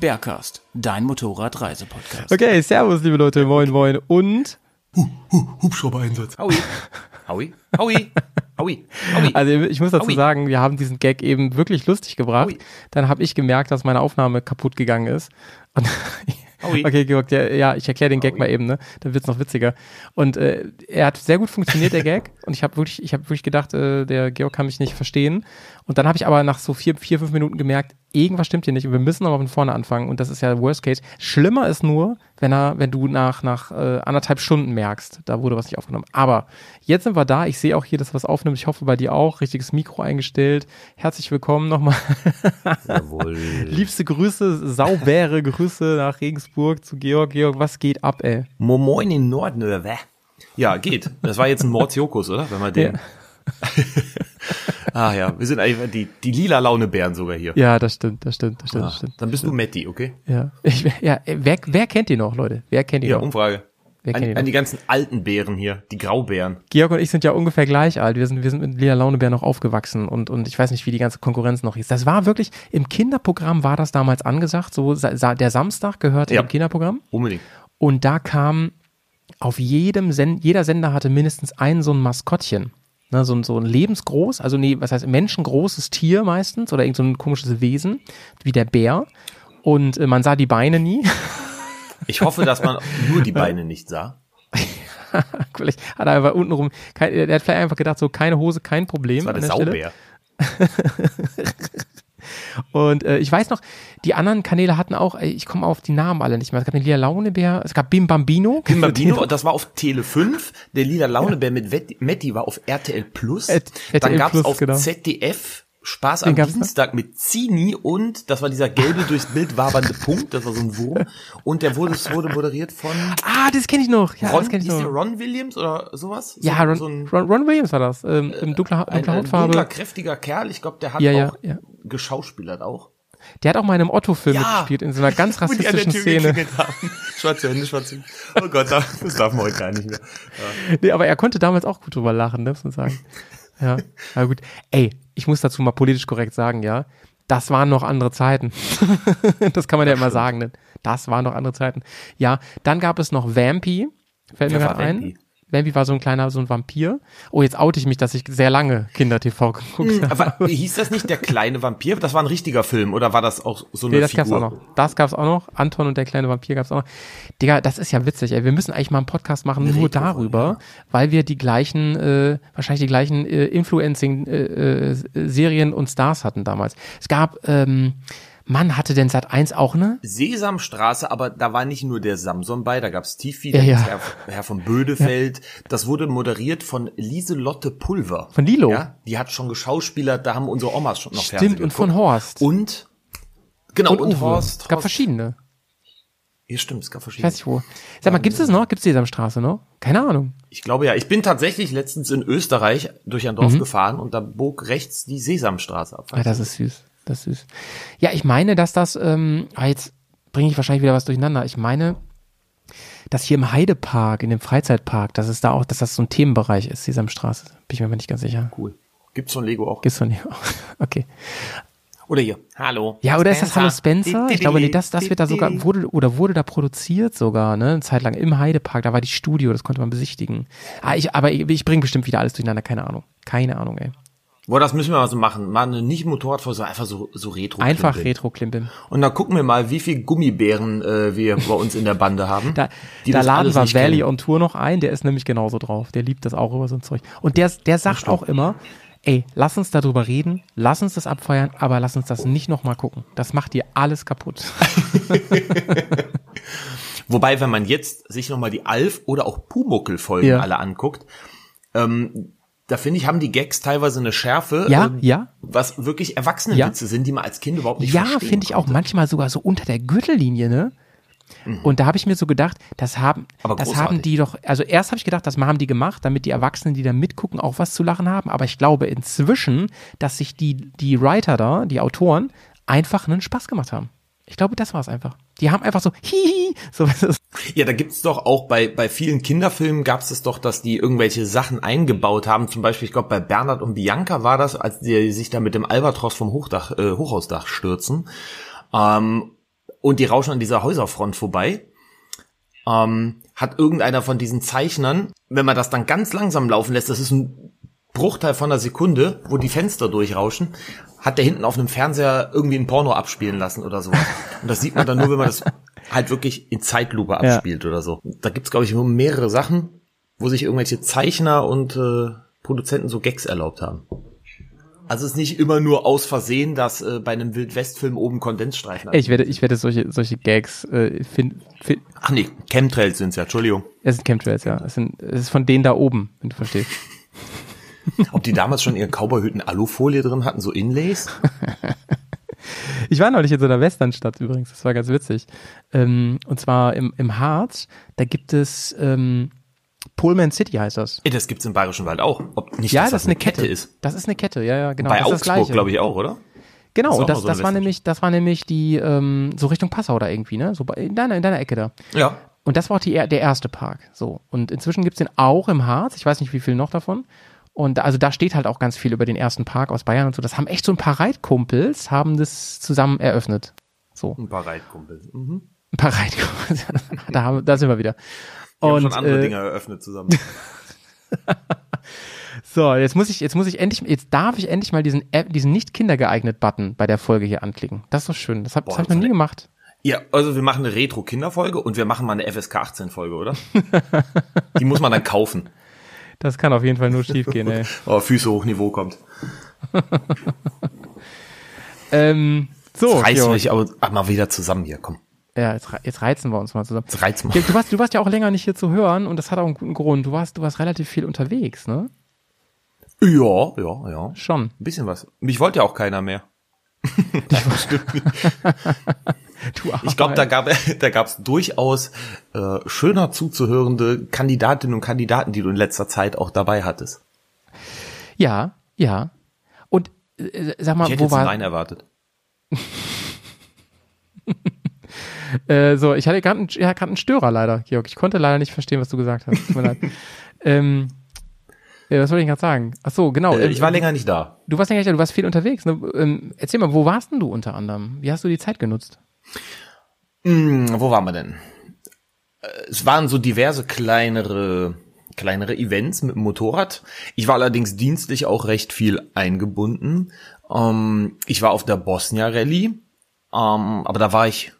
Bergcast, dein Motorradreisepodcast. Okay, servus, liebe Leute, moin, moin. Und, Hubschrauber-Einsatz. Howie, Howie, Howie, Howie, Howie. also ich muss dazu Aui. sagen, wir haben diesen Gag eben wirklich lustig gebracht. Aui. Dann habe ich gemerkt, dass meine Aufnahme kaputt gegangen ist. Und Aui. okay, Georg, der, ja, ich erkläre den Gag mal eben, ne? Dann wird's noch witziger. Und äh, er hat sehr gut funktioniert, der Gag. Und ich habe wirklich, ich habe wirklich gedacht, äh, der Georg kann mich nicht verstehen. Und dann habe ich aber nach so vier, vier, fünf Minuten gemerkt, irgendwas stimmt hier nicht. Und wir müssen aber von vorne anfangen. Und das ist ja Worst Case. Schlimmer ist nur, wenn er, wenn du nach, nach äh, anderthalb Stunden merkst, da wurde was nicht aufgenommen. Aber jetzt sind wir da. Ich sehe auch hier, dass was aufnimmt. Ich hoffe bei dir auch. Richtiges Mikro eingestellt. Herzlich willkommen nochmal. Jawohl. Liebste Grüße, saubere Grüße nach Regensburg zu Georg. Georg, was geht ab, ey? Mo moin in Nordnöwe. Ja, geht. Das war jetzt ein Mordsjokus, oder? Wenn man den. ah ja, wir sind eigentlich die, die lila Launebären sogar hier. Ja, das stimmt, das stimmt, das stimmt, das Ah, stimmt. Dann bist du Matti, okay? Ja, ich, ja wer, wer kennt die noch, Leute? Wer kennt die Ja, noch? Umfrage. Wer kennt die An, an die ganzen alten Bären hier, die Graubären. Georg und ich sind ja ungefähr gleich alt. Wir sind, wir sind mit Lila Launebär noch aufgewachsen und, und ich weiß nicht, wie die ganze Konkurrenz noch hieß. Das war wirklich, im Kinderprogramm war das damals angesagt, so der Samstag gehörte Ja. im Kinderprogramm. Unbedingt. Und da kam auf jedem Send jeder Sender hatte mindestens ein so ein Maskottchen. Ne, so, ein- so ein lebensgroß, also nee, was heißt menschengroßes Tier meistens oder irgend so ein komisches Wesen, wie der Bär. Und äh, man sah die Beine nie. Ich hoffe, dass man nur die Beine nicht sah. vielleicht hat er einfach untenrum, kein, der hat vielleicht einfach gedacht, so keine Hose, kein Problem. Das war der. Saubär. Und äh, ich weiß noch, die anderen Kanäle hatten auch, ich komme auf die Namen alle nicht mehr. Es gab den Lila Launebär, es gab Bim Bambino. Bim Bambino, das war auf Tele 5. Der lila Launebär mit Wet- Metti war auf RTL Plus. RTL Dann gab's Plus, auf genau. ZDF Spaß am? Dienstag mit Zini und das war dieser gelbe durchs Bild wabernde Punkt, das war so ein Wurm. Und der wurde, wurde moderiert von Ah, das kenne ich noch. Ja, Ron, das kenne ich noch. Ron Williams oder sowas? So, Ja, Ron, so ein, Ron, Ron Williams war das. Ähm, Im dunkler, ein, dunkler ein Hautfarbe. dunkler, kräftiger Kerl. Ich glaube, der hat Ja, ja, auch ja. Geschauspielert auch. Der hat auch mal in einem Otto-Film mitgespielt, in so einer ganz rassistischen Szene. Schwarze Hände, schwarze Hände. Oh Gott, das darf man heute gar nicht mehr. Nee, aber er konnte damals auch gut drüber lachen, ne, muss man sagen. Ja, aber gut. Ey, ich muss dazu mal politisch korrekt sagen, ja. Das waren noch andere Zeiten. das kann man ja immer sagen, ne? Das waren noch andere Zeiten. Ja, dann gab es noch Vampy. Fällt mir gerade ein. Vampy war so ein kleiner, so ein Vampir. Oh, jetzt oute ich mich, dass ich sehr lange Kinder-TV geguckt habe. Aber hieß das nicht der kleine Vampir? Das war ein richtiger Film oder war das auch so eine Nee, das Figur? gab's auch noch. Das gab's auch noch. Anton und der kleine Vampir gab's auch noch. Digga, das ist ja witzig, ey. Wir müssen eigentlich mal einen Podcast machen, nur Retro-Folge, darüber, weil wir die gleichen, äh, wahrscheinlich die gleichen äh, Influencing-Serien und Stars hatten damals. Es gab, ähm, Mann, hatte denn Sat 1 auch ne? Sesamstraße, aber da war nicht nur der Samson bei, da gab's Tifi, Ja, da ja. Herr, Herr von Bödefeld. Das wurde moderiert von Lieselotte Pulver. Von Lilo. Ja, die hat schon geschauspielert, da haben unsere Omas schon noch Stimmt, und von Horst. Und, genau, und, Uwe. Horst. Es gab Horst. verschiedene. Ja, stimmt, es gab Ich verschiedene. weiß nicht wo. Sag mal, gibt's das noch? Gibt's Sesamstraße noch? Keine Ahnung. Ich glaube ja, ich bin tatsächlich letztens in Österreich durch ein Mhm. Dorf gefahren und da bog rechts die Sesamstraße ab. Ja, das ist süß. Das ist süß. Ja, ich meine, dass das, ähm, ah, jetzt bringe ich wahrscheinlich wieder was durcheinander. Ich meine, dass hier im Heidepark, in dem Freizeitpark, dass es da auch, dass das so ein Themenbereich ist, Sesamstraße. Bin ich mir aber nicht ganz sicher. Cool. Gibt's von Lego auch. Gibt's von hier. Okay. Oder hier. Hallo. Ja, oder ist das Hallo Spencer? Ich glaube, nee, das, das wird da sogar, wurde, oder wurde da produziert sogar, ne? Eine Zeit lang im Heidepark, da war die Studio, das konnte man besichtigen. Ah, ich, aber ich, ich bringe bestimmt wieder alles durcheinander, keine Ahnung. Keine Ahnung, ey. Boah, das müssen wir mal so machen. Mal eine nicht Motorradfolge, sondern einfach so, so retro Einfach klimpeln. Retro-Klimpeln. Und dann gucken wir mal, wie viel Gummibären äh, wir bei uns in der Bande haben. Da, die da laden wir Valley kennen. on Tour noch ein, der ist nämlich genauso drauf. Der liebt das auch über so ein Zeug. Und der, der sagt auch immer, ey, lass uns darüber reden, lass uns das abfeiern, aber lass uns das nicht nochmal gucken. Das macht dir alles kaputt. Wobei, wenn man jetzt sich nochmal die Alf oder auch Pumuckel-Folgen Ja. alle anguckt, ähm, da finde ich, haben die Gags teilweise eine Schärfe, Ja, ähm, ja. was wirklich Erwachsenenwitze sind, die man als Kind überhaupt nicht Ja, verstehen finde ich auch manchmal sogar so unter der Gürtellinie, ne? Und da habe ich mir so gedacht, das haben, Aber das großartig. haben die doch, also erst habe ich gedacht, das haben die gemacht, damit die Erwachsenen, die da mitgucken, auch was zu lachen haben. Aber ich glaube inzwischen, dass sich die, die Writer da, die Autoren, einfach einen Spaß gemacht haben. Ich glaube, das war es einfach. Die haben einfach so, hihi, so, so Ja, da gibt's doch auch bei, bei vielen Kinderfilmen gab's es doch, dass die irgendwelche Sachen eingebaut haben. Zum Beispiel, ich glaube, bei Bernhard und Bianca war das, als die sich da mit dem Albatros vom Hochdach, äh, Hochhausdach stürzen. Ähm, und die rauschen an dieser Häuserfront vorbei. Ähm, hat irgendeiner von diesen Zeichnern, wenn man das dann ganz langsam laufen lässt, das ist ein Bruchteil von einer Sekunde, wo die Fenster durchrauschen, hat der hinten auf einem Fernseher irgendwie ein Porno abspielen lassen oder so. Und das sieht man dann nur, wenn man das halt wirklich in Zeitlupe abspielt oder so. Da gibt's glaube ich, nur mehrere Sachen, wo sich irgendwelche Zeichner und äh, Produzenten so Gags erlaubt haben. Also es ist nicht immer nur aus Versehen, dass äh, bei einem Wildwest-Film oben Kondensstreifen ich werde, ich werde solche, solche Gags, äh, find, find, Ach nee, Chemtrails sind's ja, Entschuldigung. es sind Chemtrails, ja. Es, sind, es ist von denen da oben, wenn du verstehst. Ob die damals schon ihre Cowboyhüten Alufolie drin hatten, so Inlays? Ich war neulich in so einer Westernstadt übrigens, das war ganz witzig. Ähm, und zwar im, im Harz, da gibt es ähm, Pullman City heißt das. Ey, das gibt's im Bayerischen Wald auch. Ob nicht, Ja, das ist eine Kette. ist. Das ist eine Kette, ja, ja, genau. Bei das das Augsburg, glaube ich, auch, oder? Genau, Das und das, so das war nämlich, das war nämlich die, ähm, so Richtung Passau da irgendwie, ne? So bei, in deiner, in deiner Ecke da. Ja. Und das war auch die, der erste Park. So. Und inzwischen gibt's den auch im Harz. Ich weiß nicht, wie viel noch davon. Und da- also da steht halt auch ganz viel über den ersten Park aus Bayern und so. Das haben echt so ein paar Reitkumpels, haben das zusammen eröffnet. So. Ein paar Reitkumpel. Mhm. Ein paar Reitkumpels. da, haben, da sind wir wieder. Die haben Und schon andere äh, Dinge eröffnet zusammen. so, jetzt muss ich, jetzt muss ich endlich, jetzt darf ich endlich mal diesen, App- diesen nicht kindergeeignet Button bei der Folge hier anklicken. Das ist so schön. Das habe hab ich noch nie gemacht. ja, also wir machen eine Retro-Kinderfolge und wir machen mal eine FSK 18-Folge, oder? Die muss man dann kaufen. Das kann auf jeden Fall nur schief gehen, ey. Oh, Füße hoch Niveau kommt. ähm, so, Reiß Jo. mich aber ach, mal wieder zusammen hier, komm. ja, jetzt, jetzt reizen wir uns mal zusammen. Jetzt reiz mal. Ja, Du warst, du warst ja auch länger nicht hier zu hören und das hat auch einen guten Grund. Du warst, du warst relativ viel unterwegs, ne? Ja, ja, ja. Schon. Ein bisschen was. Mich wollte ja auch keiner mehr. Du Ich glaube, da gab da gab's durchaus äh, schöner zuzuhörende Kandidatinnen und Kandidaten, die du in letzter Zeit auch dabei hattest. Ja, ja. Und äh, sag mal, Ich hätte wo jetzt war Nein erwartet. äh, so, ich hatte gerade einen, ja, einen Störer leider, Georg. Ich konnte leider nicht verstehen, was du gesagt hast. Tut mir leid. ähm, ja, was wollte ich gerade sagen? Ach so, genau. Äh, ähm, ich war länger nicht da. Du warst länger nicht da, du warst viel unterwegs. Ne? Ähm, erzähl mal, wo warst denn du unter anderem? Wie hast du die Zeit genutzt? Hm, wo waren wir denn? Äh, Es waren so diverse kleinere kleinere Events mit dem Motorrad. Ich war allerdings dienstlich auch recht viel eingebunden. Ähm, ich war auf der Bosnia Rallye, ähm, aber da war ich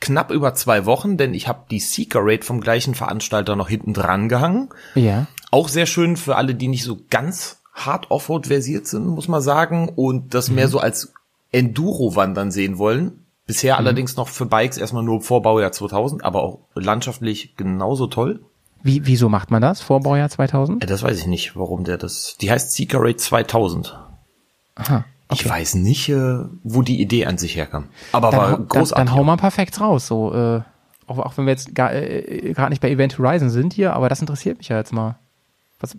knapp über zwei Wochen, denn ich habe die Seeker Raid vom gleichen Veranstalter noch hinten dran gehangen. Ja. Auch sehr schön für alle, die nicht so ganz hart Offroad versiert sind, muss man sagen, und das mehr so als Enduro-Wandern sehen wollen. Bisher allerdings noch für Bikes erstmal nur Vorbaujahr 2000, aber auch landschaftlich genauso toll. Wie, wieso macht man das? Vorbaujahr 2000? Äh, Das weiß ich nicht, warum der das. Die heißt Seeker Raid 2000. Aha. Ich weiß nicht, äh, wo die Idee an sich herkam. Aber Dann, war hau- dann, großartig. dann hau mal ein paar Facts raus. So, äh, auch, auch wenn wir jetzt gar äh, gerade nicht bei Event Horizon sind hier, aber das interessiert mich ja jetzt mal. Was,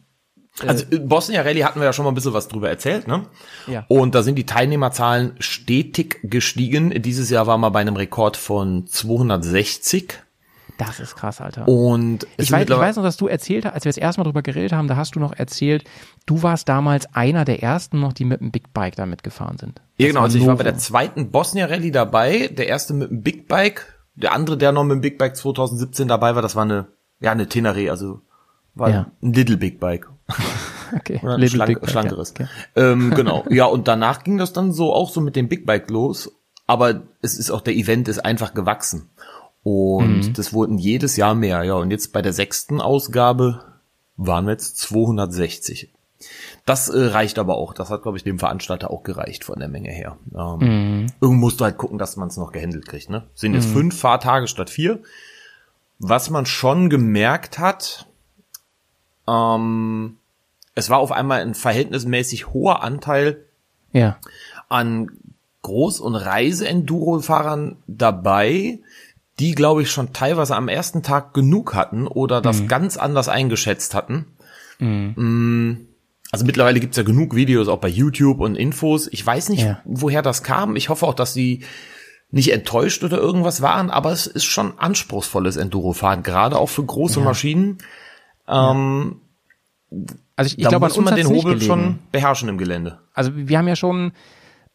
Also äh, Bosnia Rallye hatten wir ja schon mal ein bisschen was drüber erzählt, ne? Ja. Und da sind die Teilnehmerzahlen stetig gestiegen. Dieses Jahr waren wir bei einem Rekord von 260. das ist krass, Alter. Und ich, weiß, ich weiß noch, dass du erzählt hast, als wir das erste Mal drüber geredet haben, da hast du noch erzählt, du warst damals einer der ersten noch, die mit dem Big Bike da mitgefahren sind. Ja, genau. Also ich war bei der zweiten Bosnia Rallye dabei. Der erste mit dem Big Bike. Der andere, der noch mit dem Big Bike 2017 dabei war, das war eine, ja, eine Tenere, also war Ja. ein Little Big Bike. okay. Oder ein schlank, schlankeres. Ja. Okay. Ähm, genau. Ja, und danach ging das dann so auch so mit dem Big Bike los. Aber es ist auch, der Event ist einfach gewachsen. Und Mhm. das wurden jedes Jahr mehr. Ja, und jetzt bei der sechsten Ausgabe waren wir jetzt 260. Das äh, reicht aber auch. Das hat, glaube ich, dem Veranstalter auch gereicht von der Menge her. Ähm, Mhm. Irgendwo musst du halt gucken, dass man es noch gehandelt kriegt. Ne? Sind jetzt fünf Fahrtage statt vier. Was man schon gemerkt hat, ähm, es war auf einmal ein verhältnismäßig hoher Anteil Ja. an Groß- und Reise-Enduro-Fahrern dabei, die, glaube ich, schon teilweise am ersten Tag genug hatten oder das Mhm. ganz anders eingeschätzt hatten. Mm, Also mittlerweile gibt's ja genug Videos auch bei YouTube und Infos. Ich weiß nicht, Ja. woher das kam. Ich hoffe auch, dass sie nicht enttäuscht oder irgendwas waren, aber es ist schon anspruchsvolles Enduro-Fahren, gerade auch für große Maschinen. Ähm, Also ich, ich glaube, muss man den Hobel schon beherrschen im Gelände. Also wir haben ja schon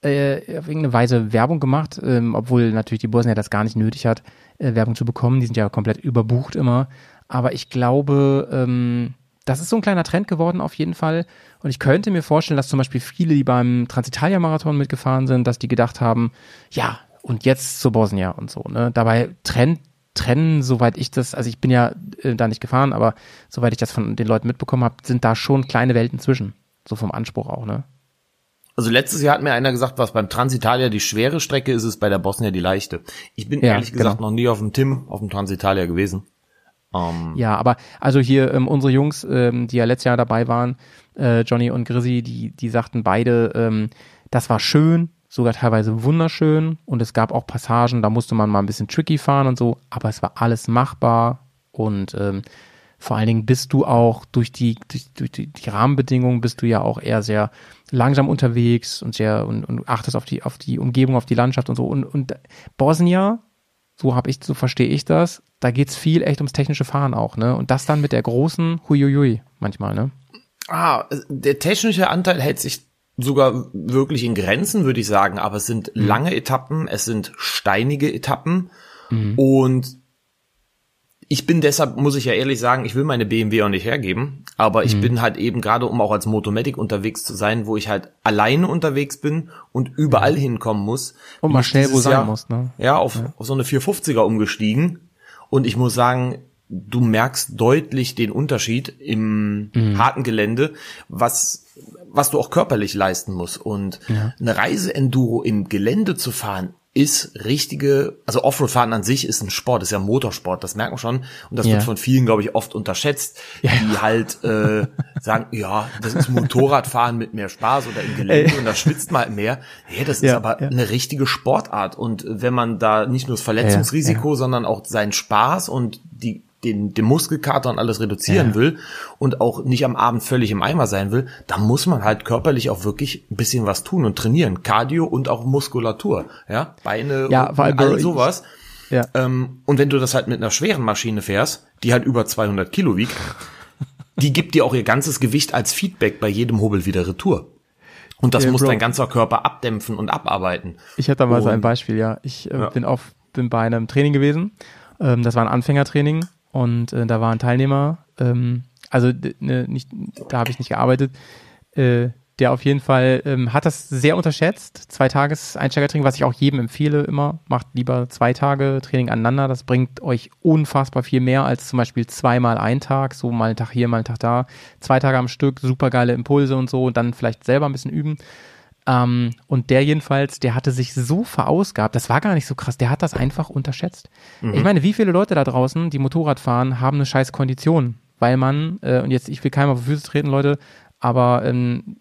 äh, auf irgendeine Weise Werbung gemacht, ähm, obwohl natürlich die Bosnier das gar nicht nötig hat, äh, Werbung zu bekommen. Die sind ja komplett überbucht immer. Aber ich glaube, ähm, das ist so ein kleiner Trend geworden auf jeden Fall. Und ich könnte mir vorstellen, dass zum Beispiel viele, die beim Transitalia-Marathon mitgefahren sind, dass die gedacht haben, ja, und jetzt zur Bosnia und so. Ne? Dabei Trend trennen, soweit ich das, also ich bin ja äh, da nicht gefahren, aber soweit ich das von den Leuten mitbekommen habe, sind da schon kleine Welten zwischen. So vom Anspruch auch, ne? Also letztes Jahr hat mir einer gesagt, was beim Transitalia die schwere Strecke ist, ist bei der Bosnia die leichte. Ich bin Ja, ehrlich gesagt genau. noch nie auf dem Tim, auf dem Transitalia gewesen. Ähm, Ja, aber also hier ähm, unsere Jungs, ähm, die ja letztes Jahr dabei waren, äh, Johnny und Grizzy, die, die sagten beide, ähm, das war schön, sogar teilweise wunderschön und es gab auch Passagen, da musste man mal ein bisschen tricky fahren und so, aber es war alles machbar und ähm, vor allen Dingen bist du auch durch die, durch, durch die, die Rahmenbedingungen bist du ja auch eher sehr langsam unterwegs und sehr und, und achtest auf die, auf die Umgebung, auf die Landschaft und so. Und, und Bosnia, so habe ich, so verstehe ich das, da geht's viel echt ums technische Fahren auch, ne? Und das dann mit der großen Huiuiui manchmal, ne? Ah, der technische Anteil hält sich sogar wirklich in Grenzen, würde ich sagen, aber es sind Mhm. lange Etappen, es sind steinige Etappen und ich bin deshalb, muss ich ja ehrlich sagen, ich will meine BMW auch nicht hergeben, aber Mhm. ich bin halt eben gerade, um auch als Motomatic unterwegs zu sein, wo ich halt alleine unterwegs bin und überall hinkommen muss. Und mal schnell wo sein Jahr, muss, ne? Ja, auf, auf so eine 450er umgestiegen und ich muss sagen, du merkst deutlich den Unterschied im Mhm. harten Gelände, was, was du auch körperlich leisten musst. Und eine Reise-Enduro im Gelände zu fahren, ist richtige, also Offroad-Fahren an sich ist ein Sport, ist ja Motorsport, das merkt man schon. Und das Ja. wird von vielen, glaube ich, oft unterschätzt, die halt äh, sagen, ja, das ist Motorradfahren mit mehr Spaß oder im Gelände und da schwitzt man mehr. Ja, das ist Ja, aber ja. eine richtige Sportart. Und wenn man da nicht nur das Verletzungsrisiko, sondern auch seinen Spaß und die den, den Muskelkater und alles reduzieren Ja. will und auch nicht am Abend völlig im Eimer sein will, dann muss man halt körperlich auch wirklich ein bisschen was tun und trainieren. Cardio und auch Muskulatur. Ja, Beine Ja, und all sowas. Ja. Ähm, und wenn du das halt mit einer schweren Maschine fährst, die halt über 200 Kilo wiegt, die gibt dir auch ihr ganzes Gewicht als Feedback bei jedem Hobel wieder retour. Und das Ja, muss Bro. dein ganzer Körper abdämpfen und abarbeiten. Ich hatte da mal so ein Beispiel, ja. Ich äh, Ja. bin auf, bin bei einem Training gewesen. Ähm, das war ein Anfängertraining und äh, da war ein Teilnehmer, ähm, also ne, nicht, da habe ich nicht gearbeitet, äh, der auf jeden Fall ähm, hat das sehr unterschätzt. Zwei Tages Einsteigertraining, was ich auch jedem empfehle immer. Macht lieber zwei Tage Training aneinander. Das bringt euch unfassbar viel mehr als zum Beispiel zweimal ein Tag, so mal einen Tag hier, mal einen Tag da. Zwei Tage am Stück, super geile Impulse und so und dann vielleicht selber ein bisschen üben. Ähm, und der jedenfalls, der hatte sich so verausgabt, das war gar nicht so krass, der hat das einfach unterschätzt. Ich meine, wie viele Leute da draußen, die Motorrad fahren, haben eine scheiß Kondition, weil man, äh, und jetzt, ich will keinem auf die Füße treten, Leute, aber ähm,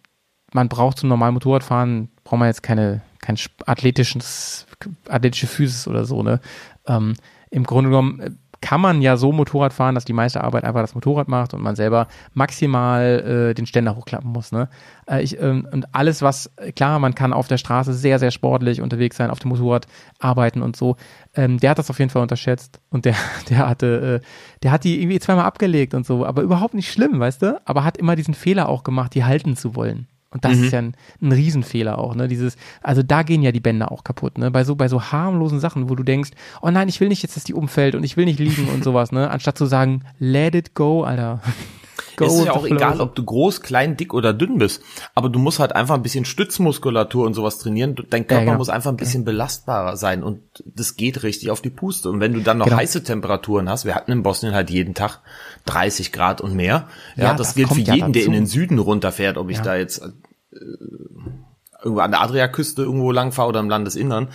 man braucht zum normalen Motorradfahren, braucht man jetzt keine, kein athletisches, athletische Füße oder so, ne? Ähm, Im Grunde genommen äh, kann man ja so Motorrad fahren, dass die meiste Arbeit einfach das Motorrad macht und man selber maximal äh, den Ständer hochklappen muss. Ne? Äh, ich, ähm, und alles, was, äh, klar, man kann auf der Straße sehr, sehr sportlich unterwegs sein, auf dem Motorrad arbeiten und so. Ähm, der hat das auf jeden Fall unterschätzt und der, der hatte, äh, der hat die irgendwie zweimal abgelegt und so, aber überhaupt nicht schlimm, weißt du? Aber hat immer diesen Fehler auch gemacht, die halten zu wollen. Und das ist ja ein, ein Riesenfehler auch, ne? Dieses, also da gehen ja die Bänder auch kaputt, ne? Bei so, bei so harmlosen Sachen, wo du denkst, oh nein, ich will nicht jetzt, dass die umfällt und ich will nicht liegen und sowas, ne? Anstatt zu sagen, let it go, Alter. Es ist ja auch egal, ob du groß, klein, dick oder dünn bist. Aber du musst halt einfach ein bisschen Stützmuskulatur und sowas trainieren. Dein Körper genau. muss einfach ein bisschen belastbarer sein und das geht richtig auf die Puste. Und wenn du dann noch Genau. heiße Temperaturen hast, wir hatten in Bosnien halt jeden Tag 30 Grad und mehr. Ja, Ja, das, das gilt für ja jeden, der in den Süden runterfährt, ob ich Ja. da jetzt äh, irgendwo an der Adriaküste irgendwo lang fahre oder im Landesinnern.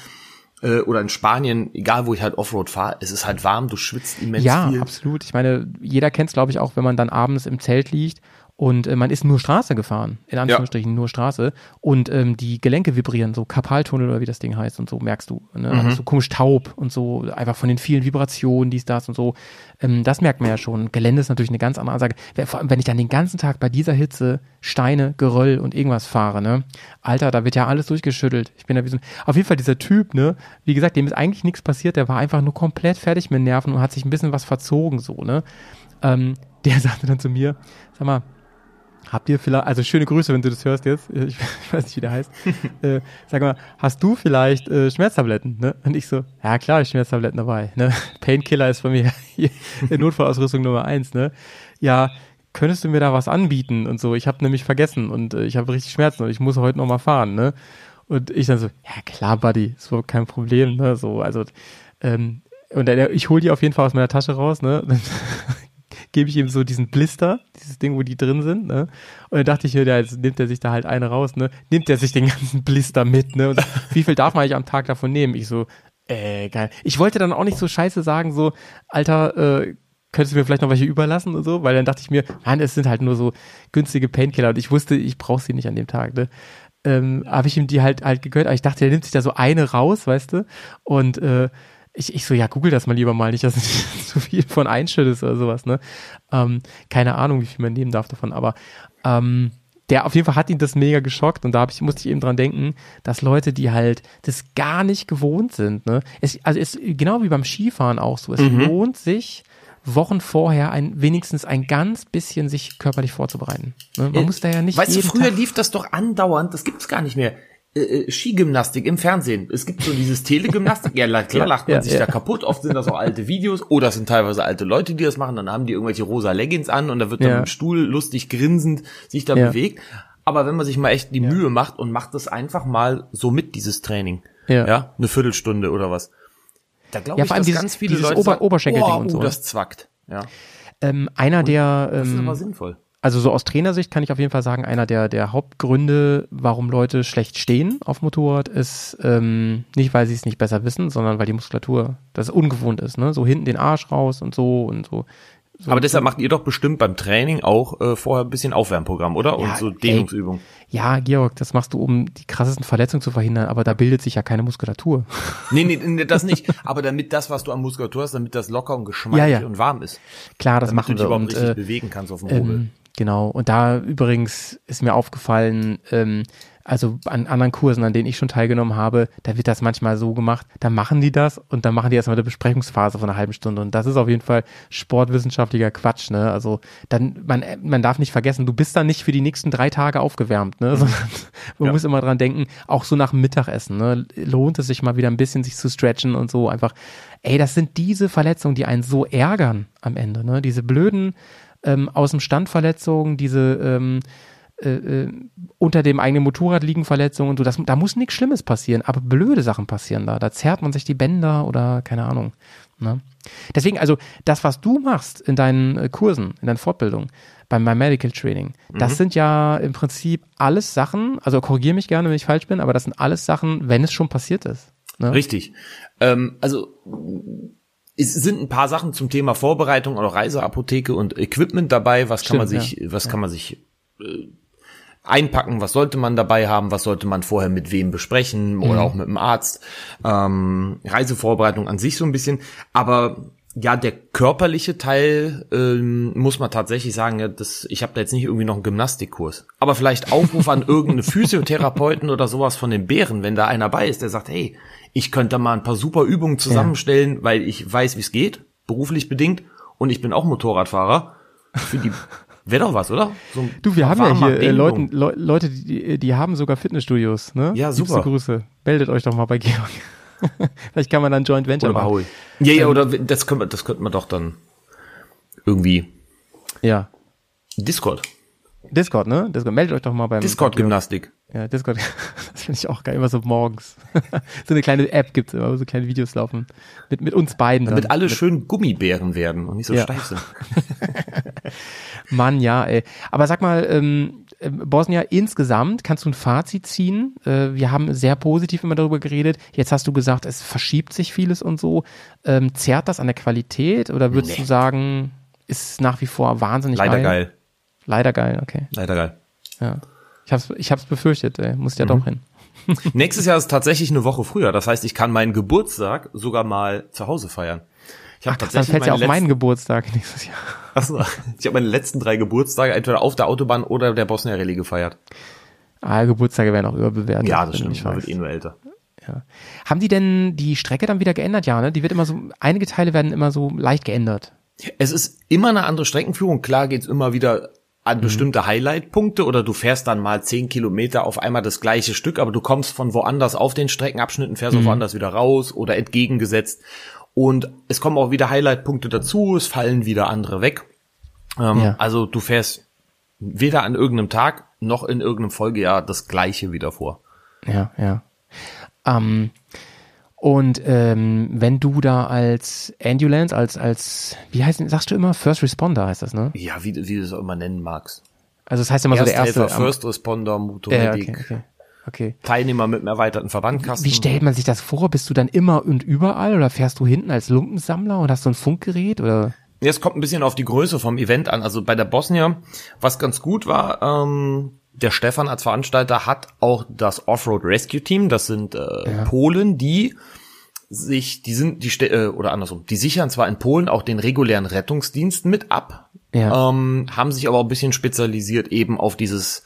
Äh, Oder in Spanien, egal wo ich halt Offroad fahre, es ist halt warm, du schwitzt immens Ja, viel. absolut. Ich meine, jeder kennt es, glaube ich, auch, wenn man dann abends im Zelt liegt und äh, man ist nur Straße gefahren, in Anführungsstrichen nur Straße und ähm, die Gelenke vibrieren, so Karpaltunnel oder wie das Ding heißt und so, merkst du. Ne? Mhm. Also so komisch taub und so, einfach von den vielen Vibrationen, dies, das und so. Ähm, das merkt man ja schon. Gelände ist natürlich eine ganz andere Ansage. Vor allem, wenn ich dann den ganzen Tag bei dieser Hitze Steine, Geröll und irgendwas fahre, ne? Alter, da wird ja alles durchgeschüttelt. Ich bin da wie so ein, auf jeden Fall dieser Typ, ne? Wie gesagt, dem ist eigentlich nichts passiert, der war einfach nur komplett fertig mit Nerven und hat sich ein bisschen was verzogen, so, ne? Ähm, der sagte dann zu mir, sag mal, Habt ihr vielleicht, also schöne Grüße, wenn du das hörst jetzt, ich, ich weiß nicht, wie der heißt. äh, sag mal, hast du vielleicht äh, Schmerztabletten? Ne? Und ich so, ja klar, ich Schmerztabletten dabei. Ne? Painkiller ist bei mir Notfallausrüstung Nummer eins. Ne? Ja, könntest du mir da was anbieten und so? Ich habe nämlich vergessen und äh, ich habe richtig Schmerzen und ich muss heute noch mal fahren. Ne? Und ich dann so, ja klar, Buddy, ist wohl kein Problem. Ne? So, also ähm, und der, ich hole die auf jeden Fall aus meiner Tasche raus. Ne? Gebe ich ihm so diesen Blister, dieses Ding, wo die drin sind, ne? Und dann dachte ich ja, jetzt nimmt er sich da halt eine raus, ne? Nimmt er sich den ganzen Blister mit, ne? Und wie viel darf man eigentlich am Tag davon nehmen? Ich so, äh, geil. Ich wollte dann auch nicht so scheiße sagen, so, Alter, äh, könntest du mir vielleicht noch welche überlassen und so, weil dann dachte ich mir, nein, es sind halt nur so günstige Painkiller und ich wusste, ich brauche sie nicht an dem Tag, ne? Ähm, habe ich ihm die halt halt gegönnt, aber ich dachte, er nimmt sich da so eine raus, weißt du? Und äh, ich, ich so, ja, google das mal lieber mal, nicht, dass du zu viel von einschüttest oder sowas, ne? Ähm, keine Ahnung, wie viel man nehmen darf davon, aber ähm, der auf jeden Fall hat ihn das mega geschockt und da hab ich, musste ich eben dran denken, dass Leute, die halt das gar nicht gewohnt sind, ne? Es, also es genau wie beim Skifahren auch so, es lohnt sich, Wochen vorher ein, wenigstens ein ganz bisschen sich körperlich vorzubereiten. Ne? Man muss da ja nicht Weißt du, früher Tag lief das doch andauernd, das gibt's gar nicht mehr. Äh, äh, Skigymnastik im Fernsehen. Es gibt so dieses Telegymnastik. Ja, la- klar lacht man ja, sich ja. da kaputt. Oft sind das auch alte Videos. Oder es sind teilweise alte Leute, die das machen. Dann haben die irgendwelche rosa Leggings an und da wird dann Ja. im Stuhl lustig grinsend sich da bewegt. Aber wenn man sich mal echt die Mühe macht und macht das einfach mal so mit, dieses Training. Ja. ja eine Viertelstunde oder was. Da glaube Ja, ich, vor allem dass dieses- ganz viele dieses Leute Ober- sagen, Oberschenkelding oh, und so, uh, ne? das zwackt. Ja, Ähm, einer der, das ist ähm, aber sinnvoll. Also so aus Trainersicht kann ich auf jeden Fall sagen, einer der, der Hauptgründe, warum Leute schlecht stehen auf Motorrad, ist ähm, nicht, weil sie es nicht besser wissen, sondern weil die Muskulatur, das ungewohnt ist, ne? So hinten den Arsch raus und so und so. so Aber deshalb macht ihr doch bestimmt beim Training auch äh, vorher ein bisschen Aufwärmprogramm, oder? Ja, Und so ey. Dehnungsübungen. Ja, Georg, das machst du, um die krassesten Verletzungen zu verhindern, aber da bildet sich ja keine Muskulatur. Nee, nee, nee, das nicht. Aber damit das, was du an Muskulatur hast, damit das locker und geschmeidig Ja, ja. und warm ist. Klar, das Damit machen du dich wir. überhaupt Und, richtig äh, bewegen kannst auf dem Hobel. Ähm, genau. Und da übrigens ist mir aufgefallen, ähm, also an anderen Kursen, an denen ich schon teilgenommen habe, da wird das manchmal so gemacht, da machen die das und dann machen die erstmal eine Besprechungsphase von einer halben Stunde. Und das ist auf jeden Fall sportwissenschaftlicher Quatsch, ne? Also dann, man, man darf nicht vergessen, du bist dann nicht für die nächsten drei Tage aufgewärmt, ne? Sondern man Ja. muss immer dran denken, auch so nach dem Mittagessen, ne? Lohnt es sich mal wieder ein bisschen sich zu stretchen und so einfach. Ey, das sind diese Verletzungen, die einen so ärgern am Ende, ne? Diese blöden ähm, aus dem Stand Verletzungen, diese ähm, äh, äh, unter dem eigenen Motorrad liegen Verletzungen und so. Das, da muss nichts Schlimmes passieren, aber blöde Sachen passieren da. Da zerrt man sich die Bänder oder keine Ahnung. Ne? Deswegen, also das, was du machst in deinen äh, Kursen, in deinen Fortbildungen, beim My Medical Training, das sind ja im Prinzip alles Sachen, also korrigiere mich gerne, wenn ich falsch bin, aber das sind alles Sachen, wenn es schon passiert ist. Ne? Richtig. Ähm, also es sind ein paar Sachen zum Thema Vorbereitung oder Reiseapotheke und Equipment dabei. Was kann man Stimmt, sich, was kann man sich äh, einpacken? Was sollte man dabei haben? Was sollte man vorher mit wem besprechen oder auch mit dem Arzt? Ähm, Reisevorbereitung an sich so ein bisschen, aber ja, der körperliche Teil ähm, muss man tatsächlich sagen, ja, das, ich habe da jetzt nicht irgendwie noch einen Gymnastikkurs. Aber vielleicht Aufruf an irgendeinen Physiotherapeuten oder sowas von den Bären, wenn da einer bei ist, der sagt, hey, ich könnte da mal ein paar super Übungen zusammenstellen, weil ich weiß, wie es geht, beruflich bedingt, und ich bin auch Motorradfahrer. Für die wäre doch was, oder? So Du, wir haben ja hier äh. Leuten, Le Leute, die, die haben sogar Fitnessstudios, ne? Ja, Liebste super. Grüße. Meldet euch doch mal bei Georg. Vielleicht kann man dann Joint Venture Oder machen. Ja, ja, oder das wir, das könnte man doch dann irgendwie Ja. Discord. Discord, ne? Discord. Meldet euch doch mal beim Discord-Gymnastik. Ja, Discord. Das finde ich auch geil, immer so morgens. so eine kleine App gibt's immer, wo so kleine Videos laufen. Mit, mit uns beiden. Damit dann. alle schön Gummibären werden und nicht so Ja. steif sind. Mann, ja, ey. Aber sag mal, ähm, äh, Bosnia insgesamt, kannst du ein Fazit ziehen? Äh, wir haben sehr positiv immer darüber geredet. Jetzt hast du gesagt, es verschiebt sich vieles und so. Ähm, zerrt das an der Qualität oder würdest Nee. du sagen, ist nach wie vor wahnsinnig Leider geil? geil. Leider geil, okay. Leider geil. Ja. Ich hab's, ich hab's befürchtet, ey. Muss ja doch hin. Nächstes Jahr ist tatsächlich eine Woche früher. Das heißt, ich kann meinen Geburtstag sogar mal zu Hause feiern. Ich Ach, habe krass, dann fällt ja auf meine meinen Geburtstag nächstes Jahr. Achso, ich habe meine letzten drei Geburtstage entweder auf der Autobahn oder der Bosnia Rallye gefeiert. Ah, Geburtstage werden auch überbewertet. Ja, das stimmt. nicht Man wird eh nur älter. Ja. Haben die denn die Strecke dann wieder geändert? Ja, ne? Die wird immer so, einige Teile werden immer so leicht geändert. Es ist immer eine andere Streckenführung. Klar geht's immer wieder an bestimmte Highlight-Punkte oder du fährst dann mal zehn Kilometer auf einmal das gleiche Stück, aber du kommst von woanders auf den Streckenabschnitten, fährst woanders wieder raus oder entgegengesetzt. Und es kommen auch wieder Highlight-Punkte dazu, es fallen wieder andere weg. Ähm, Ja. Also du fährst weder an irgendeinem Tag noch in irgendeinem Folgejahr das gleiche wieder vor. Ja, ja. Ähm, und ähm, wenn du da als Ambulance, als, als, wie heißt sagst du immer? First Responder heißt das, ne? Ja, wie, wie du es auch immer nennen magst. Also das heißt immer so der erste. Ersthelfer, am- First Responder, ja, Motormedic, okay, okay. okay. Teilnehmer mit einem erweiterten Verbandkasten. Wie stellt man sich das vor? Bist du dann immer und überall oder fährst du hinten als Lumpensammler und hast so ein Funkgerät oder? Es kommt ein bisschen auf die Größe vom Event an. Also bei der Bosnia, was ganz gut war, ähm, der Stefan als Veranstalter hat auch das Offroad Rescue Team. Das sind äh, Polen, die sich, die sind, die äh, oder andersrum, die sichern zwar in Polen auch den regulären Rettungsdienst mit ab, Ja. ähm, haben sich aber auch ein bisschen spezialisiert eben auf dieses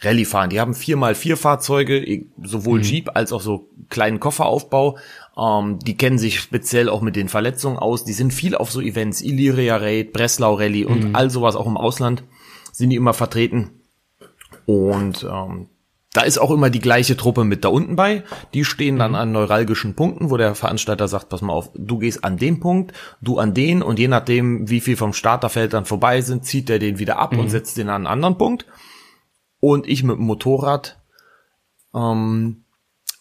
Rallye-Fahren. Die haben vier mal vier Fahrzeuge, e- sowohl Jeep als auch so kleinen Kofferaufbau. Ähm, die kennen sich speziell auch mit den Verletzungen aus. Die sind viel auf so Events, Illyria Raid, Breslau Rallye und all sowas auch im Ausland sind die immer vertreten. Und ähm, da ist auch immer die gleiche Truppe mit da unten bei. Die stehen dann an neuralgischen Punkten, wo der Veranstalter sagt, pass mal auf, du gehst an den Punkt, du an den und je nachdem, wie viel vom Starterfeld dann vorbei sind, zieht er den wieder ab und setzt den an einen anderen Punkt. Und ich mit dem Motorrad, ähm,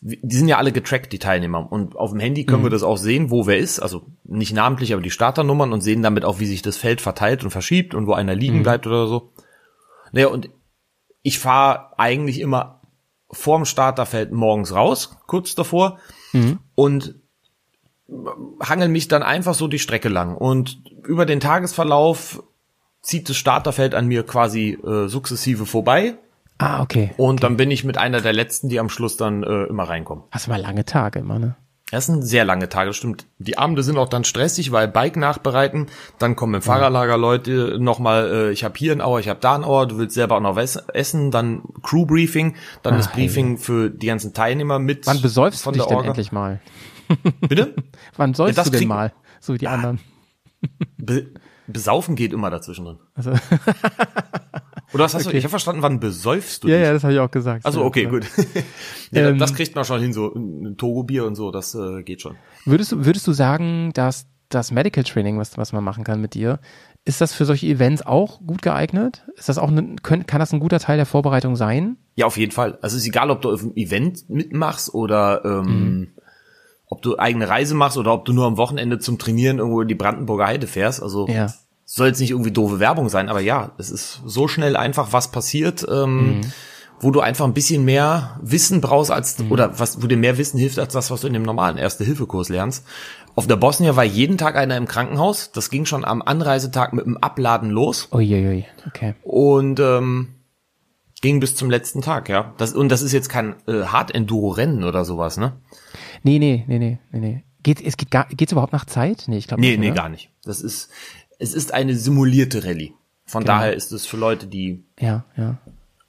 die sind ja alle getrackt, die Teilnehmer. Und auf dem Handy können wir das auch sehen, wo wer ist. Also nicht namentlich, aber die Starternummern und sehen damit auch, wie sich das Feld verteilt und verschiebt und wo einer liegen bleibt oder so. Naja, und ich fahre eigentlich immer vorm Starterfeld morgens raus, kurz davor, und hangel mich dann einfach so die Strecke lang. Und über den Tagesverlauf zieht das Starterfeld an mir quasi äh, sukzessive vorbei. Ah, okay. Und dann bin ich mit einer der letzten, die am Schluss dann äh, immer reinkommen. Hast du mal lange Tage immer, ne? Das sind sehr lange Tage, das stimmt. Die Abende sind auch dann stressig, weil Bike nachbereiten, dann kommen im Fahrerlager Leute nochmal, äh, ich habe hier ein Hour, ich habe da ein Hour, du willst selber auch noch was essen, dann Crew Briefing, dann das Briefing für die ganzen Teilnehmer mit. Wann besäufst du dich denn Orga. endlich mal? Bitte? Wann säufst das du denn mal? So wie die anderen. Be besaufen geht immer dazwischen drin. Also, Oder was hast du? Okay. Ich habe verstanden, wann besäufst du ja, dich? ja, das habe ich auch gesagt. Also okay, gut. ja, Ähm, das kriegt man schon hin, so ein Togo-Bier und so, das äh, geht schon. Würdest du, würdest du sagen, dass das Medical Training, was, was man machen kann mit dir, ist das für solche Events auch gut geeignet? Ist das auch ein, können, kann das ein guter Teil der Vorbereitung sein? Ja, auf jeden Fall. Also es ist egal, ob du auf einem Event mitmachst oder ähm, Mhm. ob du eigene Reise machst oder ob du nur am Wochenende zum Trainieren irgendwo in die Brandenburger Heide fährst. Also Ja. Soll jetzt nicht irgendwie doofe Werbung sein, aber ja, es ist so schnell einfach was passiert, ähm, Mhm. wo du einfach ein bisschen mehr Wissen brauchst als Mhm. oder was, wo dir mehr Wissen hilft als das, was du in dem normalen Erste-Hilfe-Kurs lernst. Auf der Bosnia war jeden Tag einer im Krankenhaus. Das ging schon am Anreisetag mit dem Abladen los Uiuiui, okay. und ähm, ging bis zum letzten Tag, ja. Das, und das ist jetzt kein äh, Hard-Enduro-Rennen oder sowas, ne? Nee, nee, nee, nee, nee, nee. Geht, es geht gar, geht's überhaupt nach Zeit? Nee, ich glaube Nee, nicht. nee, oder? gar nicht. Das ist, es ist eine simulierte Rallye. Von Genau. daher ist es für Leute, die Ja, ja.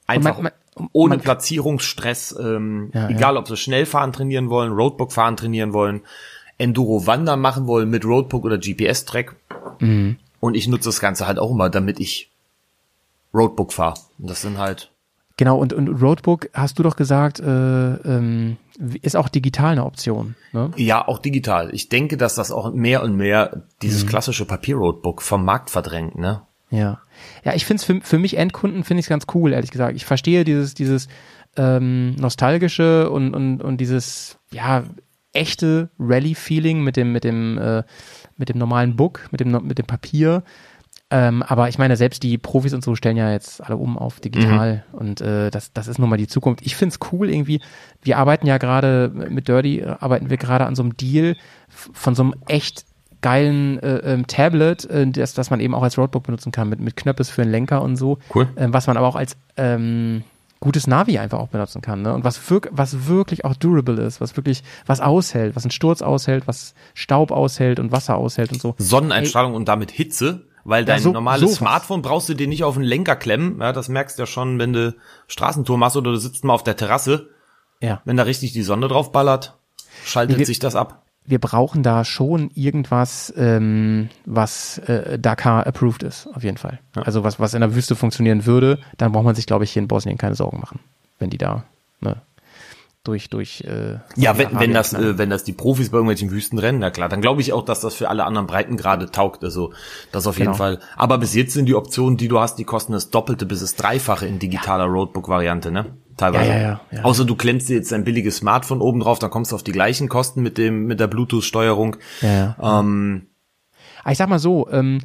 einfach man- man- ohne man- Platzierungsstress, ähm, Ja, egal ob sie Schnellfahren trainieren wollen, Roadbook fahren trainieren wollen, Enduro wandern machen wollen mit Roadbook oder GPS-Track. Mhm. Und ich nutze das Ganze halt auch immer, damit ich Roadbook fahre. Und das sind halt Genau, und, und Roadbook, hast du doch gesagt, äh, ähm, ist auch digital eine Option. Ne? Ja, auch digital. Ich denke, dass das auch mehr und mehr Mhm. dieses klassische Papier-Roadbook vom Markt verdrängt, ne? Ja. Ja, ich finde es für, für mich Endkunden finde ich es ganz cool, ehrlich gesagt. Ich verstehe dieses, dieses ähm, nostalgische und, und, und dieses, ja, echte Rally-Feeling mit dem, mit dem, äh, mit dem normalen Book, mit dem, mit dem Papier. Ähm, aber ich meine, selbst die Profis und so stellen ja jetzt alle um auf digital und äh, das, das ist nun mal die Zukunft. Ich find's cool irgendwie. Wir arbeiten ja gerade mit Dirty, äh, arbeiten wir gerade an so einem Deal von so einem echt geilen äh, ähm, Tablet, äh, das, das man eben auch als Roadbook benutzen kann, mit, mit Knöppes für den Lenker und so. Cool. Ähm, was man aber auch als ähm, gutes Navi einfach auch benutzen kann. Ne? Und was, wirk was wirklich auch durable ist, was wirklich was aushält, was einen Sturz aushält, was Staub aushält und Wasser aushält und so. Sonneneinstrahlung und damit Hitze, weil dein so- normales sowas. Smartphone brauchst du dir nicht auf den Lenker klemmen. Ja, das merkst du ja schon, wenn du Straßentour machst oder du sitzt mal auf der Terrasse. Ja. Wenn da richtig die Sonne drauf ballert, schaltet wir- sich das ab. wir brauchen da schon irgendwas, ähm, was äh, Dakar approved ist, auf jeden Fall. Also was, was in der Wüste funktionieren würde, dann braucht man sich, glaube ich, hier in Bosnien keine Sorgen machen, wenn die da ne, durch durch äh, Ja, wenn, wenn das, äh, wenn das die Profis bei irgendwelchen Wüsten rennen, na klar, dann glaube ich auch, dass das für alle anderen Breitengrade taugt. Also das auf jeden Genau. Fall. Aber bis jetzt sind die Optionen, die du hast, die kosten das Doppelte bis das Dreifache in digitaler Roadbook-Variante, ne? Teilweise. Ja, ja, ja, ja. Außer du klemmst dir jetzt ein billiges Smartphone oben drauf, dann kommst du auf die gleichen Kosten mit dem mit der Bluetooth-Steuerung. Ja, ja. Ähm, Aber ich sag mal so, ähm,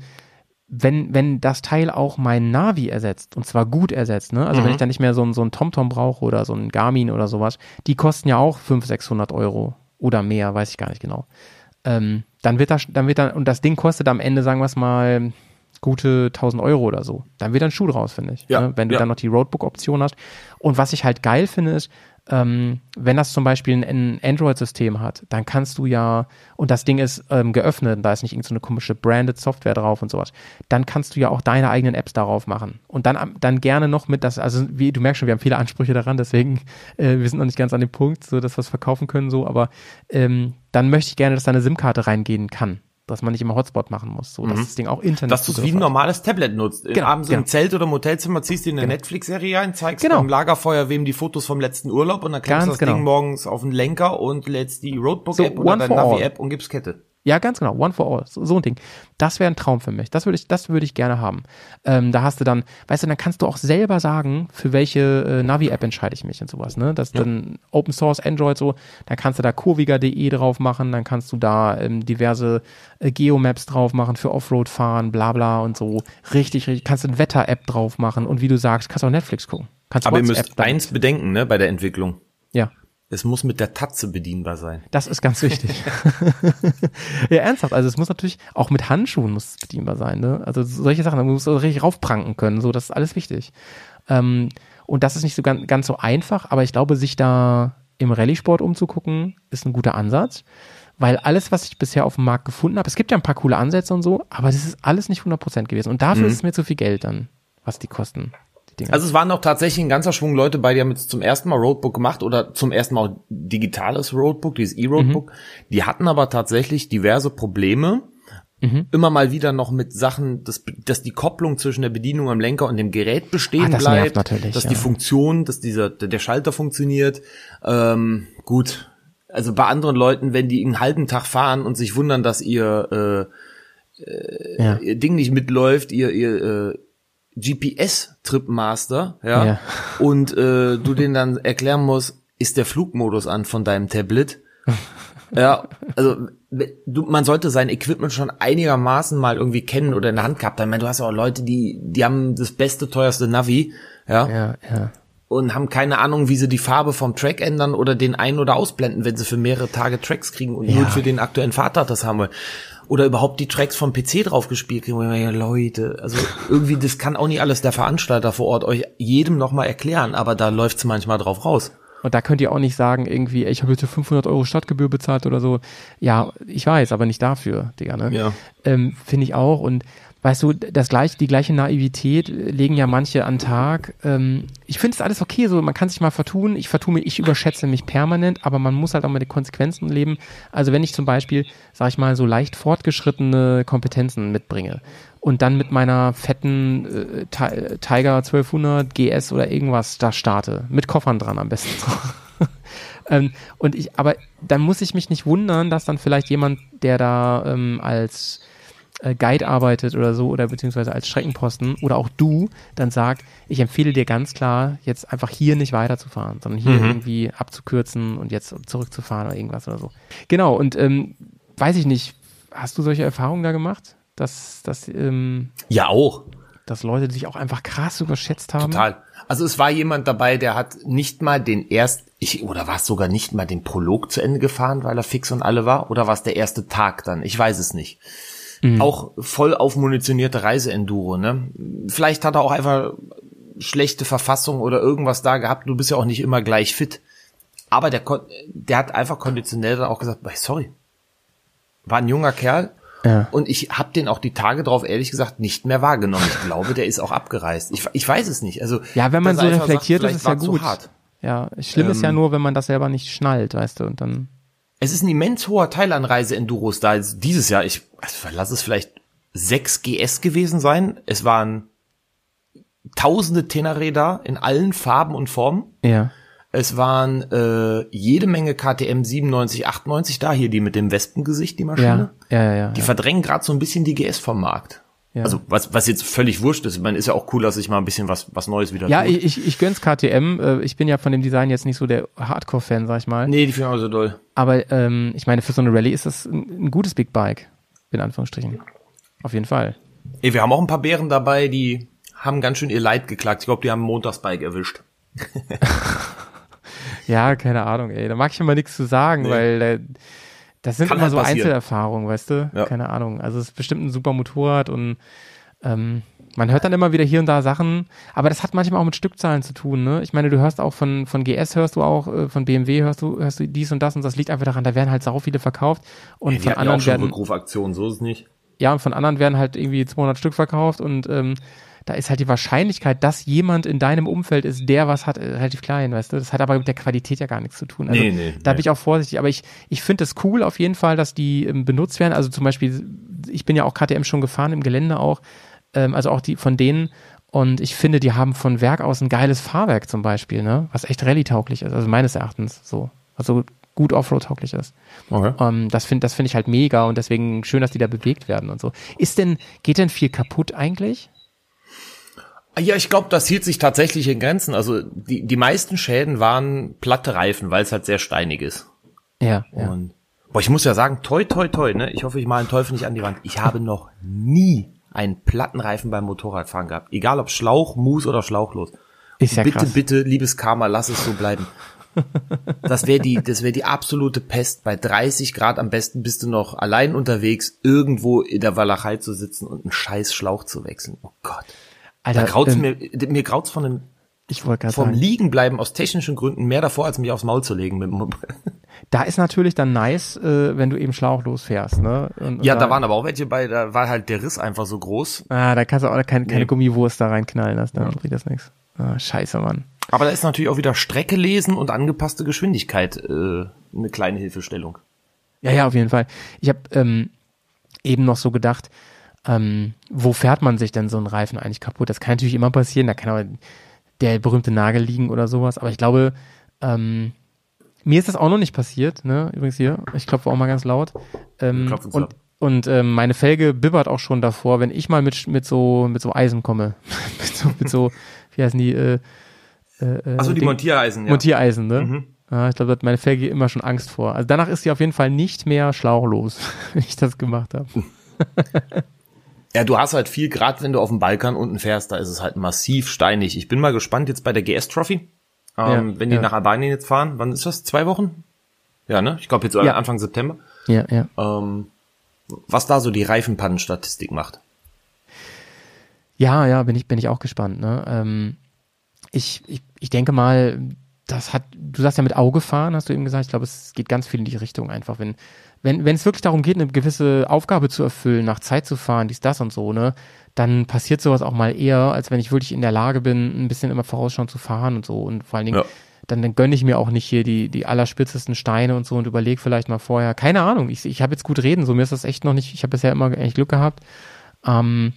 wenn, wenn das Teil auch mein Navi ersetzt, und zwar gut ersetzt, ne? Also wenn ich dann nicht mehr so ein, so ein TomTom brauche oder so ein Garmin oder sowas, die kosten ja auch 500, 600 Euro oder mehr, weiß ich gar nicht genau. Ähm, dann wird das, dann wird dann, und das Ding kostet am Ende, sagen wir es mal, gute 1000 Euro oder so. Dann wird ein Schuh draus, finde ich. Ja, ne? Wenn du ja. dann noch die Roadbook-Option hast. Und was ich halt geil finde, ist, ähm, wenn das zum Beispiel ein, Android-System hat, dann kannst du ja, und das Ding ist ähm, geöffnet, da ist nicht irgendeine so komische branded Software drauf und sowas, dann kannst du ja auch deine eigenen Apps darauf machen. Und dann, dann gerne noch mit das, also wie du merkst schon, wir haben viele Ansprüche daran, deswegen, äh, wir sind noch nicht ganz an dem Punkt, so dass wir es verkaufen können, so, aber ähm, dann möchte ich gerne, dass da eine SIM-Karte reingehen kann. Dass man nicht immer Hotspot machen muss, so dass das Ding auch Internet Mhm. dass du es wie ein normales Tablet nutzt. Genau, Abends genau. im Zelt oder im Hotelzimmer ziehst du dir eine Netflix-Serie ein, zeigst Genau. beim Lagerfeuer wem die Fotos vom letzten Urlaub und dann klemmst du das Ding genau. morgens auf den Lenker und lädst die Roadbook-App So, oder deine. Navi-App und gibst Kette. Ja, ganz genau. One for all. So, so ein Ding. Das wäre ein Traum für mich. Das würde ich, das würde ich gerne haben. Ähm, da hast du dann, weißt du, dann kannst du auch selber sagen, für welche äh, Navi-App entscheide ich mich und sowas, ne? Das ist dann Open Source Android so, dann kannst du da kurviger.de drauf machen, dann kannst du da ähm, diverse äh, Geomaps drauf machen für Offroad fahren, bla bla und so. Richtig, richtig. Kannst du eine Wetter-App drauf machen und wie du sagst, kannst auch Netflix gucken. Kannst Aber ihr müsst eins bedenken, ne, bei der Entwicklung. Ja. Es muss mit der Tatze bedienbar sein. Das ist ganz wichtig. ja, ernsthaft. Also es muss natürlich auch mit Handschuhen muss es bedienbar sein. Ne? Also solche Sachen, da muss man richtig raufpranken können. So, das ist alles wichtig. Ähm, und das ist nicht so ganz, ganz so einfach, aber ich glaube, sich da im Rallye-Sport umzugucken, ist ein guter Ansatz. Weil alles, was ich bisher auf dem Markt gefunden habe, es gibt ja ein paar coole Ansätze und so, aber das ist alles nicht 100% gewesen. Und dafür ist es mir zu viel Geld dann, was die kosten. Die Dinger. Also es waren auch tatsächlich ein ganzer Schwung Leute bei, die haben jetzt zum ersten Mal Roadbook gemacht oder zum ersten Mal auch digitales Roadbook, dieses E-Roadbook. Die hatten aber tatsächlich diverse Probleme. Immer mal wieder noch mit Sachen, dass, dass die Kopplung zwischen der Bedienung am Lenker und dem Gerät bestehen Ah, das bleibt, dass ja. die Funktion, dass dieser der Schalter funktioniert. Ähm, gut, also bei anderen Leuten, wenn die einen halben Tag fahren und sich wundern, dass ihr äh, ja. ihr Ding nicht mitläuft, ihr, ihr äh, GPS-Tripmaster, ja, Ja. und äh, du denen dann erklären musst, ist der Flugmodus an von deinem Tablet? ja, also du, man sollte sein Equipment schon einigermaßen mal irgendwie kennen oder in der Hand gehabt haben. Ich meine, du hast ja auch Leute, die, die haben das beste, teuerste Navi, ja, ja, ja. und haben keine Ahnung, wie sie die Farbe vom Track ändern oder den ein- oder ausblenden, wenn sie für mehrere Tage Tracks kriegen und Ja. nur für den aktuellen Vater das haben wollen. Oder überhaupt die Tracks vom PC drauf gespielt kriegen. denke, Leute, also irgendwie, das kann auch nicht alles der Veranstalter vor Ort euch jedem nochmal erklären, aber da läuft's manchmal drauf raus. Und da könnt ihr auch nicht sagen, irgendwie, ich habe jetzt hier 500 Euro Stadtgebühr bezahlt oder so. Ja, ich weiß, aber nicht dafür, Digga, ne? Ja. Ähm, Finde ich auch. Und weißt du, das gleiche, die gleiche Naivität legen ja manche an Tag. Ähm, ich finde es alles okay, so man kann sich mal vertun. Ich vertue mich, ich überschätze mich permanent, aber man muss halt auch mit den Konsequenzen leben. Also wenn ich zum Beispiel, sag ich mal, so leicht fortgeschrittene Kompetenzen mitbringe und dann mit meiner fetten äh, Ti- Tiger 1200 GS oder irgendwas da starte, mit Koffern dran am besten. ähm, und ich, aber dann muss ich mich nicht wundern, dass dann vielleicht jemand, der da ähm, als äh, Guide arbeitet oder so oder beziehungsweise als Streckenposten oder auch du dann sagt, ich empfehle dir ganz klar, jetzt einfach hier nicht weiterzufahren, sondern hier irgendwie abzukürzen und jetzt zurückzufahren oder irgendwas oder so. Genau, und ähm, weiß ich nicht, hast du solche Erfahrungen da gemacht? Dass, dass, ähm, Ja, auch. dass Leute sich auch einfach krass überschätzt haben. Total. Also es war jemand dabei, der hat nicht mal den erst, ich, oder war es sogar nicht mal den Prolog zu Ende gefahren, weil er fix und alle war? Oder war es der erste Tag dann? Ich weiß es nicht. Auch voll aufmunitionierte Reiseenduro, ne? Vielleicht hat er auch einfach schlechte Verfassung oder irgendwas da gehabt. Du bist ja auch nicht immer gleich fit. Aber der, der hat einfach konditionell dann auch gesagt, "Boah, sorry. War ein junger Kerl. Ja. Und ich habe den auch die Tage drauf, ehrlich gesagt, nicht mehr wahrgenommen. Ich glaube, der ist auch abgereist. Ich, ich weiß es nicht. Also, Ja, wenn man so er reflektiert, sagt, ist es ja gut. Ja, schlimm ist ja Ähm, nur, wenn man das selber nicht schnallt, weißt du, und dann. Es ist ein immens hoher Teil an Reise-Enduros da. Also dieses Jahr, ich also lass es vielleicht 6 GS gewesen sein. Es waren tausende Tenere da in allen Farben und Formen. Ja. Es waren äh, jede Menge KTM 97, 98 da, hier die mit dem Wespengesicht, die Maschine. Ja, ja, ja. ja, Die ja. verdrängen gerade so ein bisschen die GS vom Markt. Ja. Also was, was jetzt völlig wurscht ist. Ich meine, ist ja auch cool, dass sich mal ein bisschen was, was Neues wieder Ja, tut. ich, ich, ich gönn's KTM. Äh, Ich bin ja von dem Design jetzt nicht so der Hardcore-Fan, sag ich mal. Nee, die finde ich auch so doll. Aber ähm, ich meine, für so eine Rallye ist das ein, ein gutes Big Bike. In Anführungsstrichen. Auf jeden Fall. Ey, wir haben auch ein paar Bären dabei, die haben ganz schön ihr Leid geklagt. Ich glaube, die haben ein Montagsbike erwischt. Ja, keine Ahnung, ey. Da mag ich immer nichts zu sagen, Nee. weil äh, das sind Kann immer halt so passieren. Einzelerfahrungen, weißt du? Ja. Keine Ahnung. Also es ist bestimmt ein super Motorrad und ähm, man hört dann immer wieder hier und da Sachen, aber das hat manchmal auch mit Stückzahlen zu tun, ne? Ich meine, du hörst auch von, von GS hörst du auch, äh, von BMW hörst du, hörst du dies und das und das liegt einfach daran, da werden halt sau viele verkauft und Die von ja auch anderen schon werden, Rückrufaktionen, so ist es nicht. ja, und von anderen werden halt irgendwie 200 Stück verkauft und ähm, da ist halt die Wahrscheinlichkeit, dass jemand in deinem Umfeld ist, der was hat, äh, relativ klein, weißt du? Das hat aber mit der Qualität ja gar nichts zu tun. Also, Nee, nee, da nee. bin ich auch vorsichtig. Aber ich, ich finde es cool auf jeden Fall, dass die ähm, benutzt werden. Also zum Beispiel, ich bin ja auch KTM schon gefahren im Gelände auch, ähm, also auch die von denen. Und ich finde, die haben von Werk aus ein geiles Fahrwerk zum Beispiel, ne? Was echt rallye-tauglich ist, also meines Erachtens so. Also gut Offroad-tauglich ist. Okay. Ähm, das finde das finde ich halt mega und deswegen schön, dass die da bewegt werden und so. Ist denn, geht denn viel kaputt eigentlich? Ja, ich glaube, das hielt sich tatsächlich in Grenzen. Also die, die meisten Schäden waren platte Reifen, weil es halt sehr steinig ist. Ja, ja. Und boah, ich muss ja sagen, toi, toi, toi, ne? Ich hoffe, ich mal einen Teufel nicht an die Wand. Ich habe noch nie einen Plattenreifen beim Motorradfahren gehabt. Egal ob Schlauch, Mus oder schlauchlos. Ist ja bitte, krass. bitte, liebes Karma, lass es so bleiben. Das wäre die, das wäre die absolute Pest. Bei 30 Grad am besten bist du noch allein unterwegs, irgendwo in der Walachei zu sitzen und einen scheiß Schlauch zu wechseln. Oh Gott. Alter, Da graut's ähm, mir, mir graut's von dem, ich wollte gerade vom sagen, Liegenbleiben aus technischen Gründen mehr davor, als mich aufs Maul zu legen. Mit, dem- da ist natürlich dann nice, äh, wenn du eben schlauchlos fährst, ne? Und, ja, da waren aber auch welche bei, da war halt der Riss einfach so groß. Ah, da kannst du auch keine, keine Nee. Gummiwurst da reinknallen lassen, dann bringt das nichts. Ah, scheiße, Mann. Aber da ist natürlich auch wieder Strecke lesen und angepasste Geschwindigkeit äh, eine kleine Hilfestellung. Ja, ja, auf jeden Fall. Ich habe ähm, eben noch so gedacht, ähm, wo fährt man sich denn so einen Reifen eigentlich kaputt? Das kann natürlich immer passieren, da kann aber der berühmte Nagel liegen oder sowas, aber ich glaube, ähm, mir ist das auch noch nicht passiert, ne? Übrigens hier, ich klopfe auch mal ganz laut. Ähm, und ab. und ähm, meine Felge bibbert auch schon davor, wenn ich mal mit, mit so mit so Eisen komme. mit, so, mit so, wie heißen die, äh, äh, äh, Achso, die Ding- Montiereisen, ja. Montiereisen, ne? Mhm. Ja, ich glaube, da hat meine Felge immer schon Angst vor. Also danach ist sie auf jeden Fall nicht mehr schlauchlos, wenn ich das gemacht habe. Ja, du hast halt viel, gerade wenn du auf dem Balkan unten fährst, da ist es halt massiv steinig. Ich bin mal gespannt jetzt bei der GS Trophy, ähm, Ja, wenn die ja. nach Albanien jetzt fahren. Wann ist das? Zwei Wochen? Ja, ne? Ich glaube jetzt so Ja. Anfang September. Ja, ja. Ähm, was da so die Reifenpannenstatistik macht. Ja, ja, bin ich, bin ich auch gespannt. Ne? Ähm, ich, ich, ich denke mal, das hat, du sagst ja mit Auge fahren, hast du eben gesagt. Ich glaube, es geht ganz viel in die Richtung einfach. Wenn, wenn, wenn es wirklich darum geht, eine gewisse Aufgabe zu erfüllen, nach Zeit zu fahren, dies, das und so, ne, dann passiert sowas auch mal eher, als wenn ich wirklich in der Lage bin, ein bisschen immer vorausschauend zu fahren und so. Und vor allen Dingen, Ja. dann, dann gönne ich mir auch nicht hier die, die allerspitzesten Steine und so und überlege vielleicht mal vorher. Keine Ahnung, ich, ich habe jetzt gut reden, so mir ist das echt noch nicht, ich habe bisher immer eigentlich Glück gehabt. Ähm,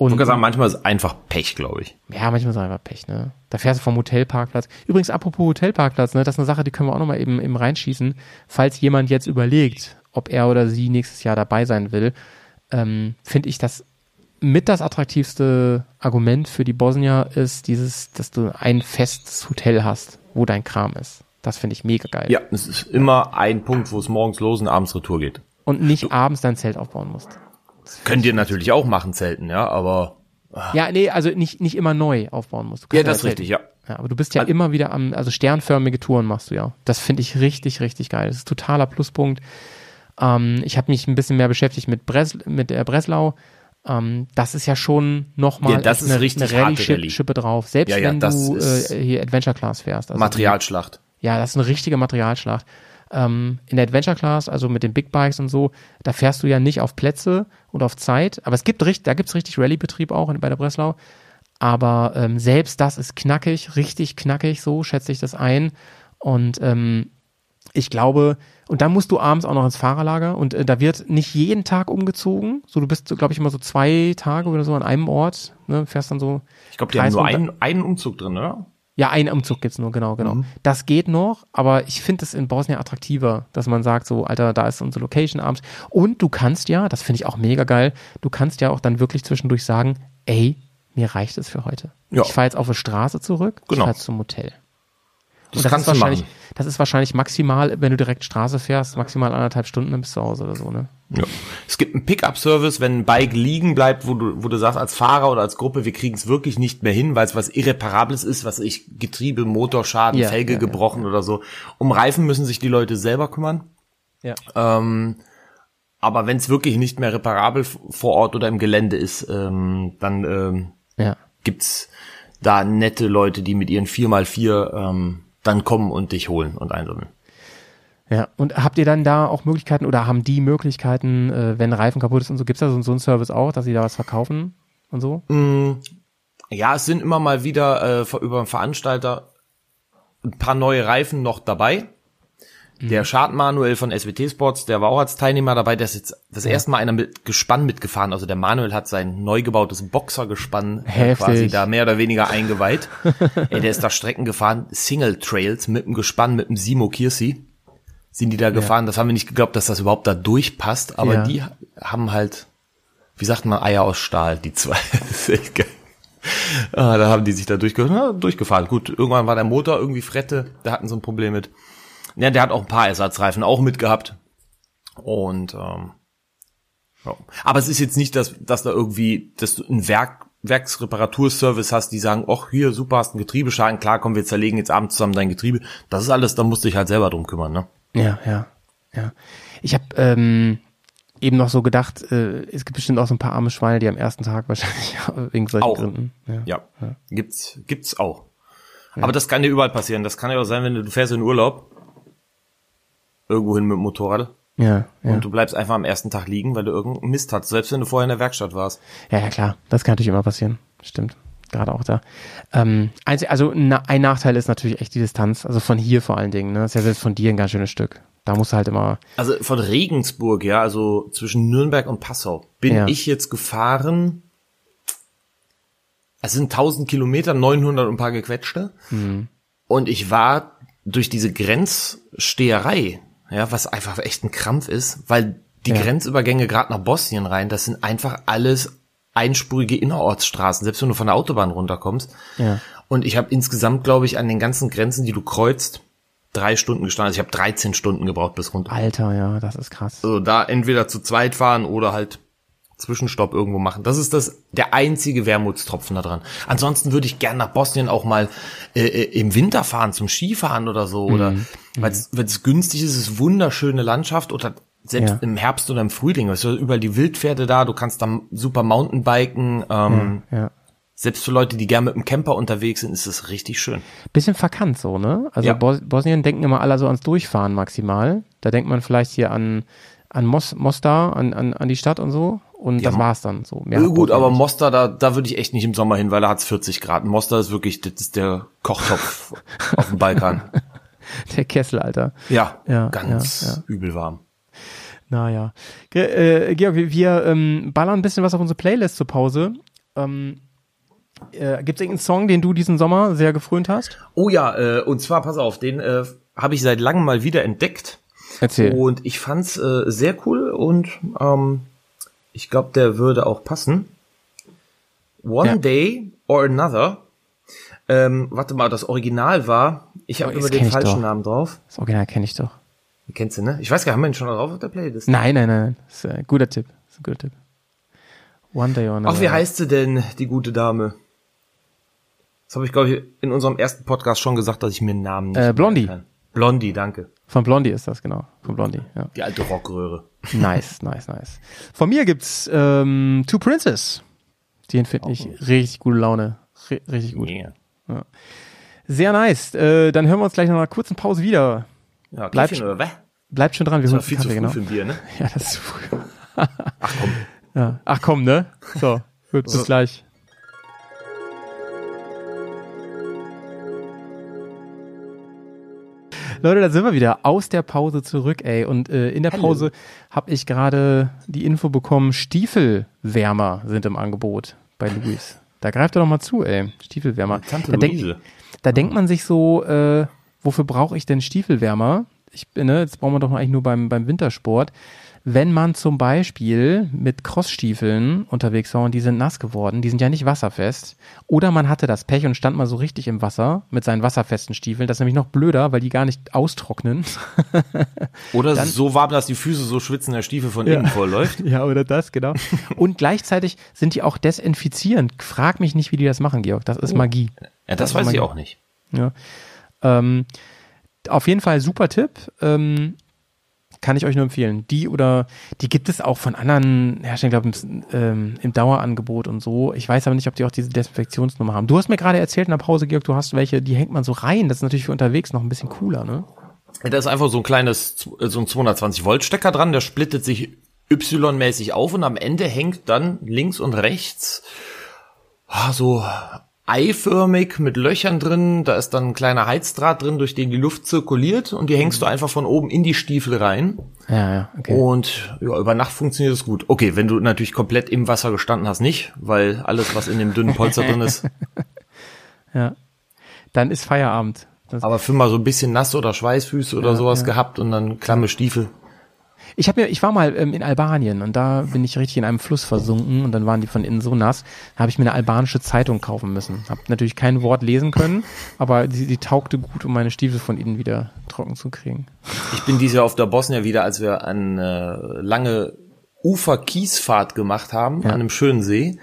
und Ich würde sagen, manchmal ist es einfach Pech, glaube ich. ja, manchmal ist es einfach Pech, ne? Da fährst du vom Hotelparkplatz. Übrigens, apropos Hotelparkplatz, ne? Das ist eine Sache, die können wir auch nochmal eben, eben reinschießen. Falls jemand jetzt überlegt, ob er oder sie nächstes Jahr dabei sein will, ähm, finde ich das mit das attraktivste Argument für die Bosnier ist dieses, dass du ein festes Hotel hast, wo dein Kram ist. Das finde ich mega geil. Ja, es ist immer ein Punkt, wo es morgens los und abends Retour geht. Und nicht abends dein Zelt aufbauen musst. Könnt ihr natürlich auch machen, Zelten, ja, aber Ja, nee, also nicht, nicht immer neu aufbauen musst. Du Ja, das ist richtig, ja. Ja, aber du bist ja Also- immer wieder am, also sternförmige Touren machst du ja. Das finde ich richtig, richtig geil. Das ist totaler Pluspunkt. Ähm, ich habe mich ein bisschen mehr beschäftigt mit, Bres mit der Breslau. Ähm, das ist ja schon nochmal Ja, das ist eine, richtig eine Rallye. Rallye-Schippe drauf. Selbst Ja, ja, wenn das du äh, hier Adventure Class fährst. Also Materialschlacht. ja, das ist eine richtige Materialschlacht. Ähm, in der Adventure Class, also mit den Big Bikes und so, da fährst du ja nicht auf Plätze und auf Zeit, aber es gibt richtig, da gibt's richtig Rallye-Betrieb auch bei der Breslau. Aber ähm, selbst das ist knackig, richtig knackig, so schätze ich das ein. Und ähm, ich glaube, und dann musst du abends auch noch ins Fahrerlager und äh, da wird nicht jeden Tag umgezogen. So, du bist, glaube ich, immer so zwei Tage oder so an einem Ort, ne, fährst dann so. Ich glaube, die haben nur einen, einen Umzug drin, oder? Ja, einen Umzug gibt's nur, genau, genau. Das geht noch, aber ich finde es in Bosnien attraktiver, dass man sagt, so, Alter, da ist unsere Location abends. Und du kannst ja, das finde ich auch mega geil, du kannst ja auch dann wirklich zwischendurch sagen, ey, mir reicht es für heute. Ja. Ich fahre jetzt auf die Straße zurück, Genau. ich fahre zum Hotel. Das, das kannst ist du wahrscheinlich, machen. das ist wahrscheinlich maximal, wenn du direkt Straße fährst, maximal anderthalb Stunden, dann bist du zu Hause oder so, ne? Ja. Es gibt einen Pickup-Service, wenn ein Bike liegen bleibt, wo du, wo du sagst als Fahrer oder als Gruppe, wir kriegen es wirklich nicht mehr hin, weil es was Irreparables ist, was ich Getriebe, Motorschaden, Ja, Felge ja, ja. gebrochen oder so. Um Reifen müssen sich die Leute selber kümmern. Ja. Ähm, aber wenn es wirklich nicht mehr reparabel vor Ort oder im Gelände ist, ähm, dann ähm, Ja. gibt's da nette Leute, die mit ihren 4x4 ähm, dann kommen und dich holen und einsammeln. Ja, und habt ihr dann da auch Möglichkeiten oder haben die Möglichkeiten, äh, wenn Reifen kaputt ist und so, gibt's da so, so einen Service auch, dass sie da was verkaufen und so? Ja, es sind immer mal wieder äh, über einen Veranstalter ein paar neue Reifen noch dabei. Der Schad Manuel von SWT Sports, der war auch als Teilnehmer dabei, der ist jetzt das erste Mal einer mit Gespann mitgefahren. Also der Manuel hat sein neu gebautes Boxergespann äh, Heftig. quasi da mehr oder weniger eingeweiht. Ey, der ist da Strecken gefahren, Single Trails mit dem Gespann, mit dem Simo Kirsi. Sind die da gefahren? Das haben wir nicht geglaubt, dass das überhaupt da durchpasst, aber Ja. die haben halt, wie sagt man, Eier aus Stahl, die zwei. Das ist echt geil. Ah, da haben die sich da durchge durchgefahren. Gut, irgendwann war der Motor irgendwie Frette, da hatten sie ein Problem mit. Ja, der hat auch ein paar Ersatzreifen auch mitgehabt. Und ähm, ja. Aber es ist jetzt nicht, dass, dass da irgendwie, dass du ein Werk, Werksreparaturservice hast, die sagen, ach hier, super, hast einen Getriebeschaden, klar, komm, wir zerlegen jetzt abends zusammen dein Getriebe. Das ist alles, da musst du dich halt selber drum kümmern, ne? Ja, ja, ja. Ich habe ähm, eben noch so gedacht, äh, es gibt bestimmt auch so ein paar arme Schweine, die am ersten Tag wahrscheinlich wegen solchen Auch. Gründen. Ja. Ja, gibt's, gibt's auch. Aber das kann dir überall passieren. Das kann ja auch sein, wenn du, du fährst in Urlaub, irgendwohin mit dem Motorrad, Ja, ja. und du bleibst einfach am ersten Tag liegen, weil du irgendeinen Mist hast, selbst wenn du vorher in der Werkstatt warst. ja, ja, klar. Das kann natürlich immer passieren. Stimmt. Gerade auch da. Ähm, also na, ein Nachteil ist natürlich echt die Distanz. Also von hier vor allen Dingen. Ne? Das ist ja selbst von dir ein ganz schönes Stück. Da musst du halt immer. Also von Regensburg, ja, also zwischen Nürnberg und Passau, bin Ja. ich jetzt gefahren. Es sind 1000 Kilometer, 900 und ein paar gequetschte. Und ich war durch diese Grenzsteherei, ja, was einfach echt ein Krampf ist, weil die Ja. Grenzübergänge gerade nach Bosnien rein, das sind einfach alles einspurige Innerortsstraßen, selbst wenn du von der Autobahn runterkommst. Ja. Und ich habe insgesamt, glaube ich, an den ganzen Grenzen, die du kreuzt, drei Stunden gestanden. Also ich habe 13 Stunden gebraucht bis runter. Alter, ja, das ist krass. Also da entweder zu zweit fahren oder halt Zwischenstopp irgendwo machen. Das ist das der einzige Wermutstropfen da dran. Ansonsten würde ich gern nach Bosnien auch mal äh, äh, im Winter fahren zum Skifahren oder so oder weil es günstig ist, es ist wunderschöne Landschaft oder selbst Ja. im Herbst oder im Frühling, weißt du, überall die Wildpferde da, du kannst da super Mountainbiken. Ähm, Ja. Selbst für Leute, die gern mit dem Camper unterwegs sind, ist es richtig schön. Bisschen verkannt so, ne? Also Ja. Bos Bosnien denken immer alle so ans Durchfahren maximal. Da denkt man vielleicht hier an, an Mos Mostar, an, an, an die Stadt und so. Und das Ja, war's dann so. Mehr gut, aber. Mostar, da, da würde ich echt nicht im Sommer hin, weil da hat's 40 Grad. Mostar ist wirklich, das ist der Kochtopf auf dem Balkan. Der Kessel, Alter. Ja, Ja, ganz ja, ja. übel warm. Naja. Äh, Georg, wir, wir ähm, ballern ein bisschen was auf unsere Playlist zur Pause. Ähm, äh, Gibt es irgendeinen Song, den du diesen Sommer sehr gefrönt hast? Oh ja, äh, und zwar, pass auf, den äh, habe ich seit langem mal wieder entdeckt. Erzähl. Und ich fand's äh, sehr cool und ähm, ich glaube, der würde auch passen. One Ja. Day or Another. Ähm, warte mal, das Original war, ich habe Oh, immer den falschen. Namen drauf. Das Original kenne ich doch. Kennst du, ne? Ich weiß gar nicht, haben wir den schon drauf auf der Playlist? Nein, nein, nein. Das ist ein guter Tipp. Das ist ein guter Tipp. One Day or Another. Ach, wie heißt sie denn, die gute Dame? Das habe ich, glaube ich, in unserem ersten Podcast schon gesagt, dass ich mir einen Namen nicht Äh, Blondie. Blondie, danke. Von Blondie ist das, genau. Von Blondie, ja. Die alte Rockröhre. Nice, nice, nice. Von mir gibt's ähm, Two Princes. Den finde ich richtig gute Laune. Ri- richtig gut. Yeah. Sehr nice. Äh, dann hören wir uns gleich nach einer kurzen Pause wieder. Ja, Bleibt- was? Bleibt schon dran, wir holen war viel zu Kaffee, früh genau. für ein Bier, ne? Ja, das ist zu früh. Ach komm. Ja. Ach komm, ne? So, gut, bis gleich. Leute, da sind wir wieder aus der Pause zurück, ey. Und äh, in der Pause habe ich gerade die Info bekommen, Stiefelwärmer sind im Angebot bei Luis. Da greift er doch mal zu, ey. Stiefelwärmer. Tante da, denk, da denkt man sich so, äh, wofür brauche ich denn Stiefelwärmer? Ich bin, ne, jetzt brauchen wir doch eigentlich nur beim, beim Wintersport. Wenn man zum Beispiel mit Crossstiefeln unterwegs war und die sind nass geworden, die sind ja nicht wasserfest, oder man hatte das Pech und stand mal so richtig im Wasser mit seinen wasserfesten Stiefeln, das ist nämlich noch blöder, weil die gar nicht austrocknen. Oder ist so warm, dass die Füße so schwitzen, der Stiefel von Ja. innen vollläuft. ja, oder das, genau. Und gleichzeitig sind die auch desinfizierend. Frag mich nicht, wie die das machen, Georg. Das ist Magie. Ja, das ist weiß ich Magie. auch nicht. Ja. Ähm, auf jeden Fall super Tipp. Ähm, kann ich euch nur empfehlen. Die oder die gibt es auch von anderen Herstellern, glaube ich, ähm, im Dauerangebot und so. Ich weiß aber nicht, ob die auch diese Desinfektionsnummer haben. Du hast mir gerade erzählt in der Pause, Georg, du hast welche, die hängt man so rein. Das ist natürlich für unterwegs noch ein bisschen cooler, ne? Da ist einfach so ein kleines, so ein 220 Volt Stecker dran, der splittet sich Y-mäßig auf und am Ende hängt dann links und rechts ah, so eiförmig mit Löchern drin. Da ist dann ein kleiner Heizdraht drin, durch den die Luft zirkuliert und die hängst du einfach von oben in die Stiefel rein. Ja, ja, okay. Und ja, über Nacht funktioniert es gut. Okay, wenn du natürlich komplett im Wasser gestanden hast, nicht, weil alles, was in dem dünnen Polster drin ist. Ja. Dann ist Feierabend. Das, Aber für mal so ein bisschen nass oder Schweißfüße oder sowas gehabt und dann klamme Stiefel. Ich habe mir, ich war mal ähm, in Albanien und da bin ich richtig in einem Fluss versunken und dann waren die von innen so nass. Da habe ich mir eine albanische Zeitung kaufen müssen. Hab natürlich kein Wort lesen können, aber die, die taugte gut, um meine Stiefel von innen wieder trocken zu kriegen. Ich bin dieses Jahr auf der Bosnia wieder, als wir eine lange Ufer-Kiesfahrt gemacht haben, an einem schönen See,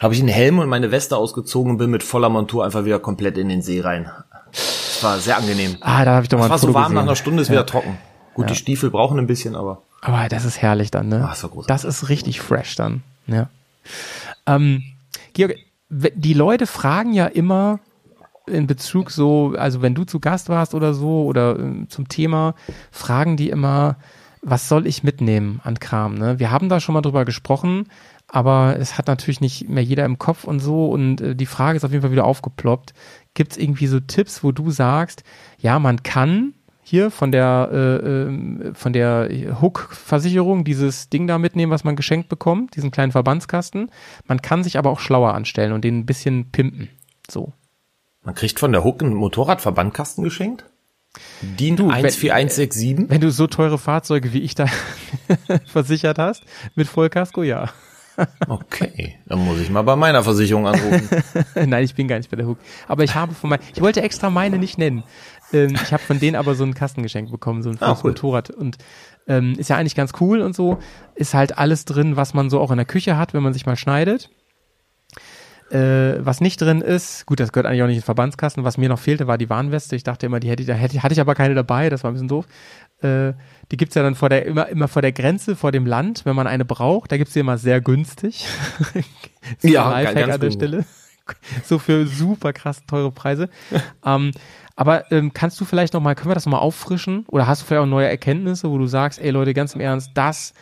habe ich einen Helm und meine Weste ausgezogen und bin mit voller Montur einfach wieder komplett in den See rein. Es war sehr angenehm. Ah, da habe ich doch mal Es war so warm, nach gesehen. einer Stunde ist wieder trocken. Gut, die Stiefel brauchen ein bisschen, aber Aber das ist herrlich dann, ne? Ist doch großartig. das ist richtig fresh dann. Ja. Ähm, Georg, die Leute fragen ja immer in Bezug so, also wenn du zu Gast warst oder so oder ähm, zum Thema, fragen die immer, was soll ich mitnehmen an Kram? Ne? Wir haben da schon mal drüber gesprochen, aber es hat natürlich nicht mehr jeder im Kopf und so und äh, die Frage ist auf jeden Fall wieder aufgeploppt. Gibt es irgendwie so Tipps, wo du sagst, ja, man kann hier von der äh, ähm, von der Hook-Versicherung dieses Ding da mitnehmen, was man geschenkt bekommt, diesen kleinen Verbandskasten. Man kann sich aber auch schlauer anstellen und den ein bisschen pimpen. So. man kriegt von der Hook einen Motorradverbandkasten geschenkt. DIN Du, wenn- 14167. Wenn du so teure Fahrzeuge wie ich da versichert hast, mit Vollkasko, ja. Okay, dann muss ich mal bei meiner Versicherung anrufen. Nein, ich bin gar nicht bei der Hook. Aber ich habe von mein, ich wollte extra meine nicht nennen. Ähm, ich habe von denen aber so einen Kasten geschenkt bekommen, so ein Ah, cool. Motorrad. Und ähm, ist ja eigentlich ganz cool und so. Ist halt alles drin, was man so auch in der Küche hat, wenn man sich mal schneidet. Äh, was nicht drin ist, gut, das gehört eigentlich auch nicht in den Verbandskasten. Was mir noch fehlte, war die Warnweste. Ich dachte immer, die hätte, da hätte, hatte ich aber keine dabei, das war ein bisschen doof. Äh, die gibt's ja dann vor der, immer, immer vor der Grenze, vor dem Land, wenn man eine braucht. Da gibt's die immer sehr günstig. Ja, ein ganz an der. Stelle. So für super krass teure Preise. ähm, aber ähm, kannst du vielleicht noch mal, können wir das noch mal auffrischen? Oder hast du vielleicht auch neue Erkenntnisse, wo du sagst, ey Leute, ganz im Ernst, das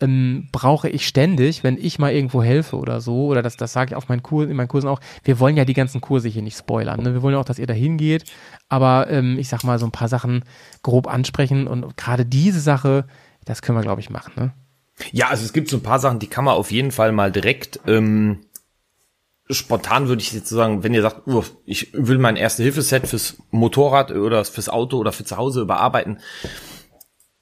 ähm, brauche ich ständig, wenn ich mal irgendwo helfe oder so, oder das, das sage ich auf meinen Kursen, in meinen Kursen auch, wir wollen ja die ganzen Kurse hier nicht spoilern. Ne? Wir wollen ja auch, dass ihr da hingeht, aber ähm, ich sag mal so ein paar Sachen grob ansprechen und gerade diese Sache, das können wir, glaube ich, machen. Ne? Ja, also es gibt so ein paar Sachen, die kann man auf jeden Fall mal direkt ähm, spontan würde ich jetzt sagen, wenn ihr sagt, uff, ich will mein Erste-Hilfe-Set fürs Motorrad oder fürs Auto oder für zu Hause überarbeiten,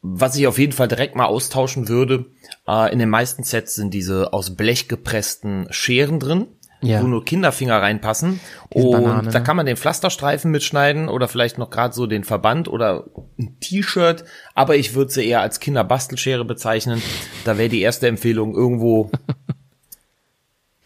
was ich auf jeden Fall direkt mal austauschen würde, äh, in den meisten Sets sind diese aus Blech gepressten Scheren drin, Ja. wo nur Kinderfinger reinpassen. Diese und Banane, da ne? kann man den Pflasterstreifen mitschneiden oder vielleicht noch gerade so den Verband oder ein T-Shirt. Aber ich würde sie eher als Kinderbastelschere bezeichnen. Da wäre die erste Empfehlung irgendwo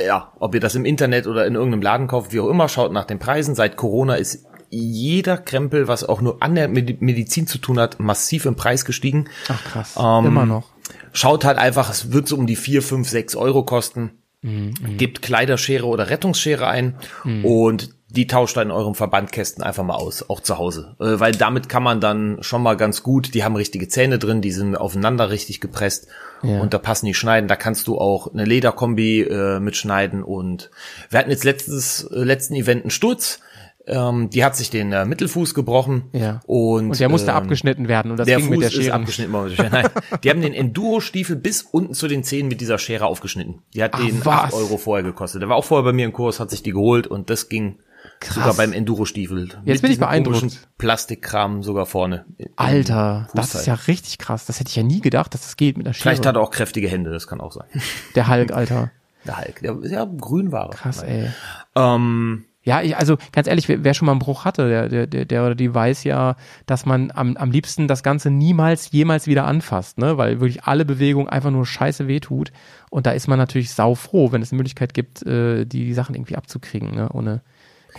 ja, ob ihr das im Internet oder in irgendeinem Laden kauft, wie auch immer, schaut nach den Preisen. Seit Corona ist jeder Krempel, was auch nur an der Medi- Medizin zu tun hat, massiv im Preis gestiegen. Ach krass, Ähm, immer noch. Schaut halt einfach, es wird so um die vier, fünf, sechs Euro kosten. Mhm, Gebt Kleiderschere oder Rettungsschere ein und die tauscht dann in eurem Verbandkästen einfach mal aus, auch zu Hause. Äh, weil damit kann man dann schon mal ganz gut, die haben richtige Zähne drin, die sind aufeinander richtig gepresst Ja. und da passen die Schneiden. Da kannst du auch eine Lederkombi äh, mitschneiden und wir hatten jetzt letztes, äh, letzten Event einen Sturz. Ähm, die hat sich den äh, Mittelfuß gebrochen Ja. und, Und der musste ähm, abgeschnitten werden und das der ging Fuß mit der ist Schere. abgeschnitten worden. Nein, die haben den Enduro-Stiefel bis unten zu den Zähnen mit dieser Schere aufgeschnitten. Die hat Ach, den was? 8 Euro vorher gekostet. Der war auch vorher bei mir im Kurs, hat sich die geholt und das ging sogar beim Enduro-Stiefel. Jetzt Mit bin ich beeindruckt. Plastikkram sogar vorne. Alter, das ist ja richtig krass. Das hätte ich ja nie gedacht, dass das geht mit der Schere. Vielleicht hat er auch kräftige Hände, das kann auch sein. der Hulk, Alter. Der Hulk, der ja, grün war. er. Krass, ey. Ähm, Ja, ich, also ganz ehrlich, wer, wer schon mal einen Bruch hatte, der, der, der, der oder die weiß ja, dass man am, am liebsten das Ganze niemals, jemals wieder anfasst, ne? Weil wirklich alle Bewegung einfach nur scheiße wehtut. Und da ist man natürlich saufroh, wenn es eine Möglichkeit gibt, äh, die, die Sachen irgendwie abzukriegen, ne? Ohne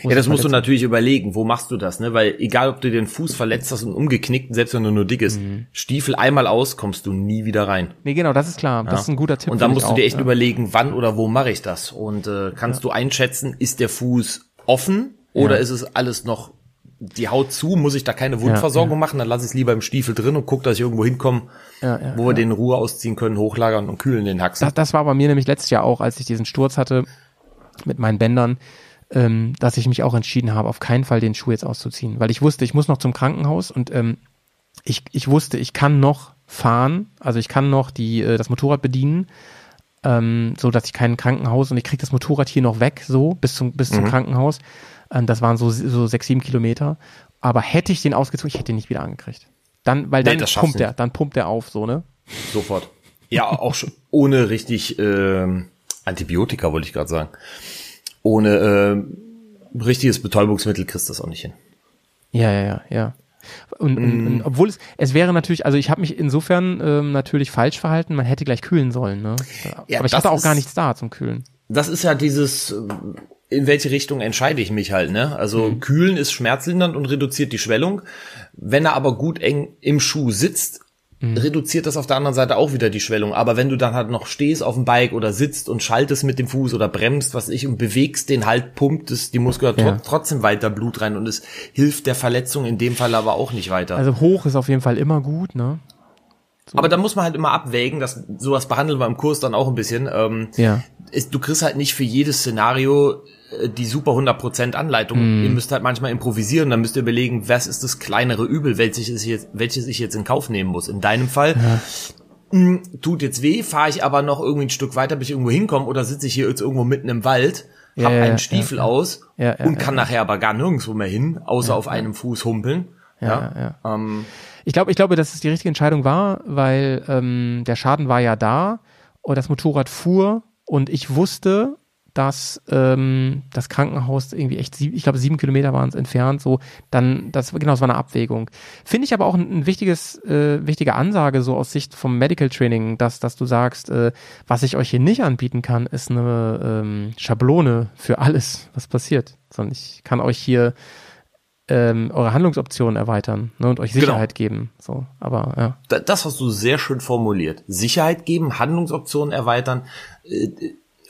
ja, das musst du natürlich überlegen, wo machst du das, ne? Weil egal, ob du den Fuß verletzt hast und umgeknickt, selbst wenn du nur dick ist, Mhm. Stiefel einmal aus, kommst du nie wieder rein. Nee, genau, das ist klar. Das ist ein guter Tipp. Und dann musst du dir auch, echt ja. überlegen, wann oder wo mache ich das? Und äh, kannst du einschätzen, ist der Fuß offen oder Ja. ist es alles noch die Haut zu? Muss ich da keine Wundversorgung machen? Dann lass ich es lieber im Stiefel drin und guck, dass ich irgendwo hinkomme, Ja, ja, wo wir den in Ruhe ausziehen können, hochlagern und kühlen den Haxen. Das, das war bei mir nämlich letztes Jahr auch, als ich diesen Sturz hatte mit meinen Bändern, ähm, dass ich mich auch entschieden habe, auf keinen Fall den Schuh jetzt auszuziehen, weil ich wusste, ich muss noch zum Krankenhaus und ähm, ich, ich wusste, ich kann noch fahren, also ich kann noch die, äh, das Motorrad bedienen, ähm, so dass ich kein Krankenhaus und ich krieg das Motorrad hier noch weg, so bis zum, bis Mhm. zum Krankenhaus. Ähm, das waren so, so sechs, sieben Kilometer. Aber hätte ich den ausgezogen, ich hätte ihn nicht wieder angekriegt. Dann, weil Nee, dann pumpt er, dann pumpt er auf, so, ne? Sofort. Ja, auch schon ohne richtig ähm, Antibiotika, wollte ich gerade sagen. Ohne ähm, richtiges Betäubungsmittel kriegst du das auch nicht hin. Ja, ja, ja, ja. Und, und, Mm. und obwohl es, es wäre natürlich, also ich habe mich insofern ähm, natürlich falsch verhalten, man hätte gleich kühlen sollen, ne? Ja, Aber ich hatte auch ist- gar nichts da zum Kühlen. das ist ja dieses, äh, in welche Richtung entscheide ich mich halt, ne? Also kühlen ist schmerzlindernd und reduziert die Schwellung. Wenn er aber gut eng im Schuh sitzt, reduziert das auf der anderen Seite auch wieder die Schwellung. Aber wenn du dann halt noch stehst auf dem Bike oder sitzt und schaltest mit dem Fuß oder bremst, was ich, und bewegst den halt, pumpt es die Muskulatur Ja. trotzdem weiter Blut rein und es hilft der Verletzung in dem Fall aber auch nicht weiter. Also hoch ist auf jeden Fall immer gut, ne? aber da muss man halt immer abwägen, dass sowas behandeln wir im Kurs dann auch ein bisschen. Ähm, Ja. ist, du kriegst halt nicht für jedes Szenario die super 100% Anleitung. Mhm. Ihr müsst halt manchmal improvisieren, dann müsst ihr überlegen, was ist das kleinere Übel, welches ich jetzt, welches ich jetzt in Kauf nehmen muss. In deinem Fall mh, tut jetzt weh, fahre ich aber noch irgendwie ein Stück weiter, bis ich irgendwo hinkomme oder sitze ich hier jetzt irgendwo mitten im Wald, Ja, hab ja, einen ja, Stiefel ja. aus Ja, ja, und ja, kann nachher aber gar nirgendwo mehr hin, außer auf einem Fuß humpeln. Ja, ja. Ähm, Ich glaube, ich glaube, dass es die richtige Entscheidung war, weil ähm, der Schaden war ja da und das Motorrad fuhr und ich wusste, dass ähm, das Krankenhaus irgendwie echt, ich glaube, sieben Kilometer waren es entfernt. So, dann, das genau, das war eine Abwägung. Finde ich aber auch ein, ein wichtiges, äh, wichtige Ansage so aus Sicht vom Medical Training, dass, dass du sagst, äh, was ich euch hier nicht anbieten kann, ist eine ähm, Schablone für alles, was passiert, sondern ich kann euch hier ähm, eure Handlungsoptionen erweitern ne, und euch Sicherheit geben. So, aber ja. da- das hast du sehr schön formuliert. Sicherheit geben, Handlungsoptionen erweitern, äh,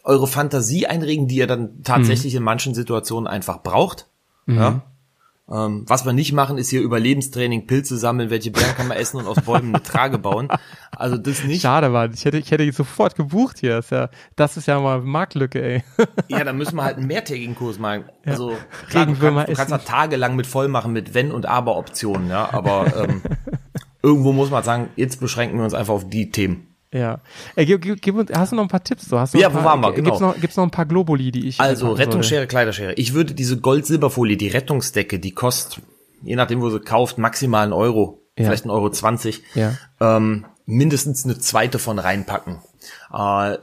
eure Fantasie einregen, die ihr dann tatsächlich in manchen Situationen einfach braucht. Ja? Ähm, was wir nicht machen, ist hier Überlebenstraining, Pilze sammeln, welche Beeren kann man essen und aus Bäumen eine Trage bauen. Also das nicht. Schade, Mann. Ich hätte, ich hätte sofort gebucht hier. Das ist ja, das ist ja mal Marktlücke, ey. Ja, dann müssen wir halt einen mehrtägigen Kurs machen. Also klar, du kannst, du kannst da tagelang mit voll machen mit Wenn- und Aber-Optionen, ja. Aber ähm, irgendwo muss man sagen, jetzt beschränken wir uns einfach auf die Themen. Ja. Ey, gib, gib, gib, hast du noch ein paar Tipps? So, hast du Ja, noch wo paar, waren wir? Gibt's Genau. noch, gibt's noch ein paar Globuli, die ich. Also? Rettungsschere, Kleiderschere. Ich würde diese Gold-Silberfolie, die Rettungsdecke, die kostet, je nachdem, wo sie kauft, maximal einen Euro, Ja. vielleicht einen Euro zwanzig, Ja. ähm, mindestens eine zweite von reinpacken. Äh,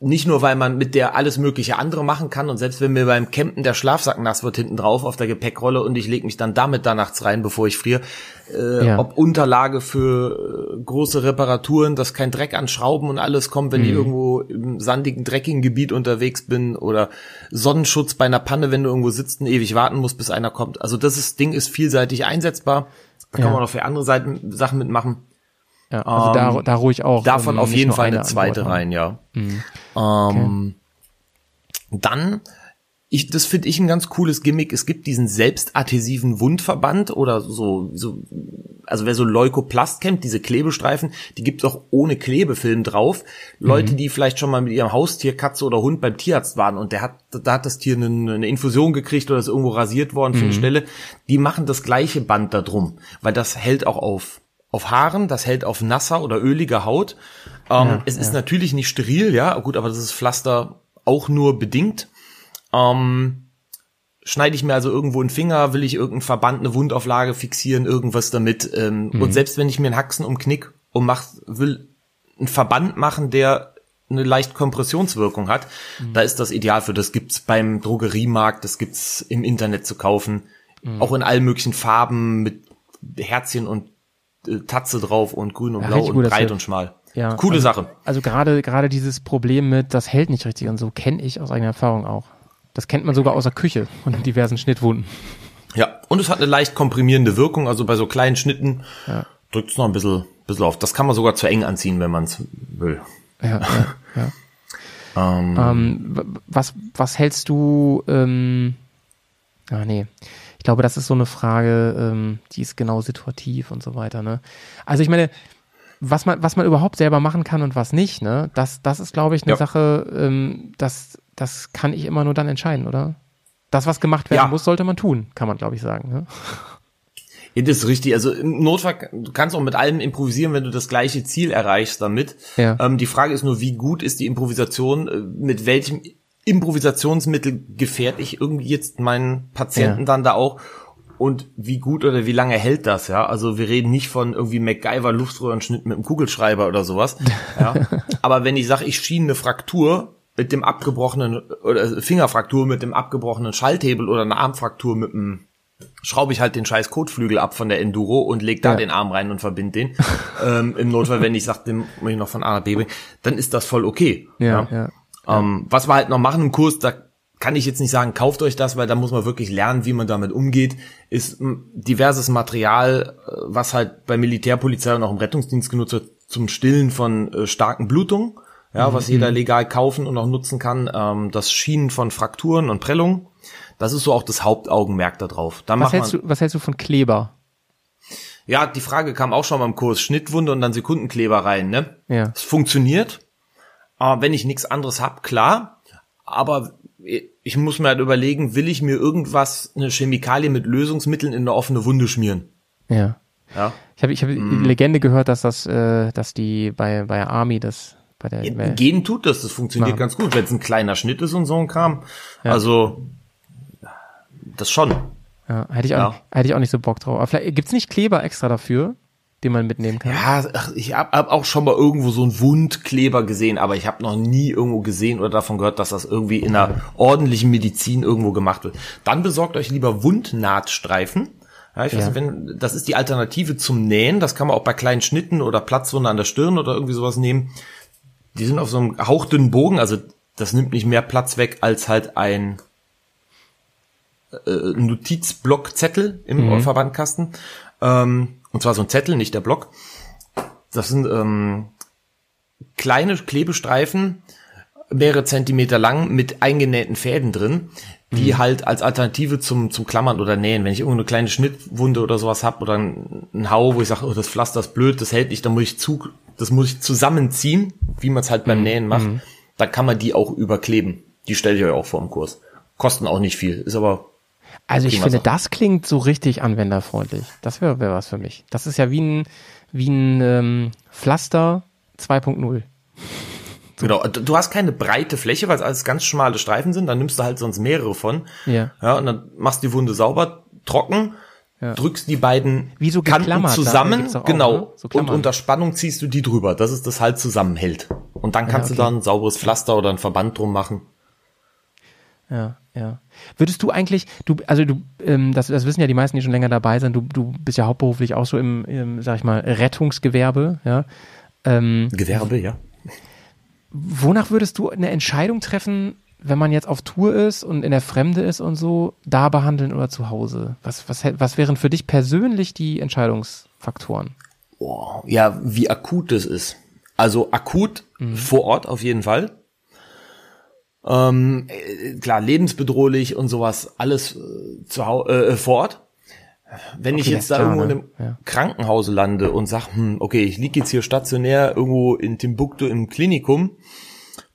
nicht nur, weil man mit der alles mögliche andere machen kann und selbst wenn mir beim Campen der Schlafsack nass wird hinten drauf auf der Gepäckrolle und ich lege mich dann damit da nachts rein, bevor ich friere, äh, Ja. ob Unterlage für äh, große Reparaturen, dass kein Dreck an Schrauben und alles kommt, wenn ich irgendwo im sandigen, dreckigen Gebiet unterwegs bin oder Sonnenschutz bei einer Panne, wenn du irgendwo sitzt und ewig warten musst, bis einer kommt. Also das ist, Ding ist vielseitig einsetzbar. Da kann Ja. man noch für andere Seiten Sachen mitmachen. Ja, also da, da ruhig auch. Davon ähm, auf jeden Fall eine Antwort zweite haben. rein, ja. Ähm, Dann, ich, das finde ich ein ganz cooles Gimmick. Es gibt diesen selbstadhesiven Wundverband oder so, so, also wer so Leukoplast kennt, diese Klebestreifen, die gibt's auch ohne Klebefilm drauf. Leute, die vielleicht schon mal mit ihrem Haustier, Katze oder Hund beim Tierarzt waren und der hat, da hat das Tier eine, eine Infusion gekriegt oder ist irgendwo rasiert worden für eine Stelle, die machen das gleiche Band da drum, weil das hält auch auf auf Haaren, das hält auf nasser oder öliger Haut. Ähm, es ist natürlich nicht steril, ja, gut, aber das ist Pflaster auch nur bedingt. Ähm, schneide ich mir also irgendwo einen Finger, will ich irgendeinen Verband, eine Wundauflage fixieren, irgendwas damit. Ähm, Und selbst wenn ich mir einen Haxen umknick und mach, will einen Verband machen, der eine leicht Kompressionswirkung hat, da ist das ideal für. Das gibt's beim Drogeriemarkt, das gibt's im Internet zu kaufen, auch in allen möglichen Farben mit Herzchen und Tatze drauf und grün und Ja, blau und gut, breit und schmal. Ja, Coole also, Sache. Also gerade gerade dieses Problem mit, das hält nicht richtig und so kenne ich aus eigener Erfahrung auch. Das kennt man sogar aus der Küche und in diversen Schnittwunden. Ja, und es hat eine leicht komprimierende Wirkung, also bei so kleinen Schnitten Ja. drückt es noch ein bisschen, bisschen auf. Das kann man sogar zu eng anziehen, wenn man es will. Ja, ja, ja. Ähm, w- was, was hältst du, ähm, ah nee, ich glaube, das ist so eine Frage, ähm, die ist genau situativ und so weiter, ne? Also ich meine, was man, was man überhaupt selber machen kann und was nicht, ne? Das, das ist, glaube ich, eine Ja. Sache, ähm, das, das kann ich immer nur dann entscheiden, oder? Das, was gemacht werden Ja. muss, sollte man tun, kann man, glaube ich, sagen. Ne? Ja, das ist richtig. Also im Notfall, du kannst auch mit allem improvisieren, wenn du das gleiche Ziel erreichst damit. Ja. Ähm, die Frage ist nur, wie gut ist die Improvisation, äh, mit welchem Improvisationsmittel gefährde ich irgendwie jetzt meinen Patienten Ja. dann da auch und wie gut oder wie lange hält das, ja? Also wir reden nicht von irgendwie MacGyver Luftröhrenschnitt mit einem Kugelschreiber oder sowas, ja? Aber wenn ich sage, ich schiene eine Fraktur mit dem abgebrochenen oder Fingerfraktur mit dem abgebrochenen Schalthebel oder eine Armfraktur mit dem schraube ich halt den scheiß Kotflügel ab von der Enduro und leg da Ja. den Arm rein und verbind den. ähm, Im Notfall, wenn ich sage, den muss ich noch von A nach B bringen, dann ist das voll okay. Ja, ja. Ähm, was wir halt noch machen im Kurs, da kann ich jetzt nicht sagen, kauft euch das, weil da muss man wirklich lernen, wie man damit umgeht, ist m, diverses Material, äh, was halt bei Militärpolizei und auch im Rettungsdienst genutzt wird, zum Stillen von äh, starken Blutungen, ja, was jeder legal kaufen und auch nutzen kann, ähm, das Schienen von Frakturen und Prellungen. Das ist so auch das Hauptaugenmerk da drauf. Da Was hältst, du, was hältst du von Kleber? ja, die Frage kam auch schon mal im Kurs, Schnittwunde und dann Sekundenkleber rein, ne? Ja. Es funktioniert, aber wenn ich nichts anderes hab, klar, aber ich muss mir halt überlegen, will ich mir irgendwas, eine Chemikalie mit Lösungsmitteln in eine offene Wunde schmieren? Ja. Ja. Ich habe ich hab Mhm. die Legende gehört, dass das, äh, dass die bei, bei Army das bei der bei, Gehen tut das, das funktioniert Machen. ganz gut, wenn es ein kleiner Schnitt ist und so ein Kram. Also, das schon. ja, hätte ich auch Ja. hätte ich auch nicht so Bock drauf. Aber vielleicht gibt's nicht Kleber extra dafür, den man mitnehmen kann. Ja, ach, ich habe hab auch schon mal irgendwo so einen Wundkleber gesehen, aber ich habe noch nie irgendwo gesehen oder davon gehört, dass das irgendwie in einer ordentlichen Medizin irgendwo gemacht wird. Dann besorgt euch lieber Wundnahtstreifen. Ja, ich weiß Ja. nicht, wenn, das ist die Alternative zum Nähen. Das kann man auch bei kleinen Schnitten oder Platzwunden an der Stirn oder irgendwie sowas nehmen. Die sind auf so einem hauchdünnen Bogen, also das nimmt nicht mehr Platz weg als halt ein äh, Notizblockzettel im Verbandkasten. Ähm, und zwar so ein Zettel, nicht der Block. Das sind ähm, kleine Klebestreifen, mehrere Zentimeter lang, mit eingenähten Fäden drin, die halt als Alternative zum, zum Klammern oder Nähen, wenn ich irgendeine kleine Schnittwunde oder sowas hab oder ein, ein Hau, wo ich sage, oh, das Pflaster ist blöd, das hält nicht, dann muss ich zu, das muss ich zusammenziehen, wie man es halt beim Nähen macht. Da kann man die auch überkleben. Die stelle ich euch auch vor im Kurs. Kosten auch nicht viel, ist aber Also ich finde, das klingt so richtig anwenderfreundlich. Das wäre wär was für mich. Das ist ja wie ein, wie ein ähm, Pflaster 2.0. Genau, du hast keine breite Fläche, weil es alles ganz schmale Streifen sind, dann nimmst du halt sonst mehrere von. Ja. Ja, und dann machst du die Wunde sauber, trocken, Ja. drückst die beiden Wie so Kanten zusammen, auch, genau, ne? So und unter Spannung ziehst du die drüber, dass es das halt zusammenhält. Und dann kannst Ja, du okay. da ein sauberes Pflaster oder ein Verband drum machen. Ja, ja. Würdest du eigentlich, du, also du, ähm, das, das wissen ja die meisten, die schon länger dabei sind, du, du bist ja hauptberuflich auch so im, im sag ich mal, Rettungsgewerbe, ja. Ähm, Gewerbe, ja. wonach würdest du eine Entscheidung treffen, wenn man jetzt auf Tour ist und in der Fremde ist und so, da behandeln oder zu Hause? Was, was, was wären für dich persönlich die Entscheidungsfaktoren? Boah, ja, wie akut das ist. Also akut vor Ort auf jeden Fall. Ähm, äh, klar, lebensbedrohlich und sowas, alles äh, zu Hau äh, vor Ort. Wenn ich Okay, jetzt da irgendwo ne? in einem Ja. Krankenhaus lande und sag, hm, okay, ich liege jetzt hier stationär irgendwo in Timbuktu im Klinikum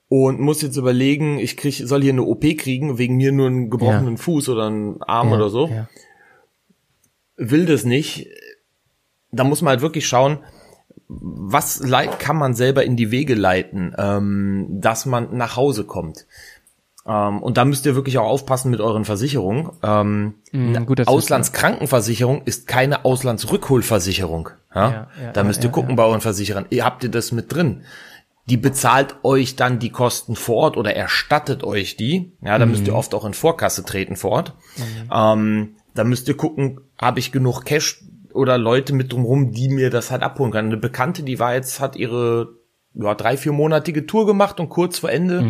und muss jetzt überlegen, ich krieg, soll hier eine OP kriegen, wegen mir nur einen gebrochenen Fuß oder einen Arm Ja, oder so Ja. will das nicht, da muss man halt wirklich schauen, was kann man selber in die Wege leiten, ähm, dass man nach Hause kommt. Ähm, und da müsst ihr wirklich auch aufpassen mit euren Versicherungen. Ähm, Mm, eine gut, Auslandskrankenversicherung ist keine Auslandsrückholversicherung. Ja? Ja, ja, da ja, müsst ihr ja, gucken ja. bei euren Versicherern. Ihr habt ihr das mit drin? Die bezahlt euch dann die Kosten vor Ort oder erstattet euch die. Ja, da Mhm. müsst ihr oft auch in Vorkasse treten vor Ort. Ähm, da müsst ihr gucken, habe ich genug Cash oder Leute mit drumherum, die mir das halt abholen können. Eine Bekannte, die war jetzt, hat ihre ja, drei, viermonatige Tour gemacht und kurz vor Ende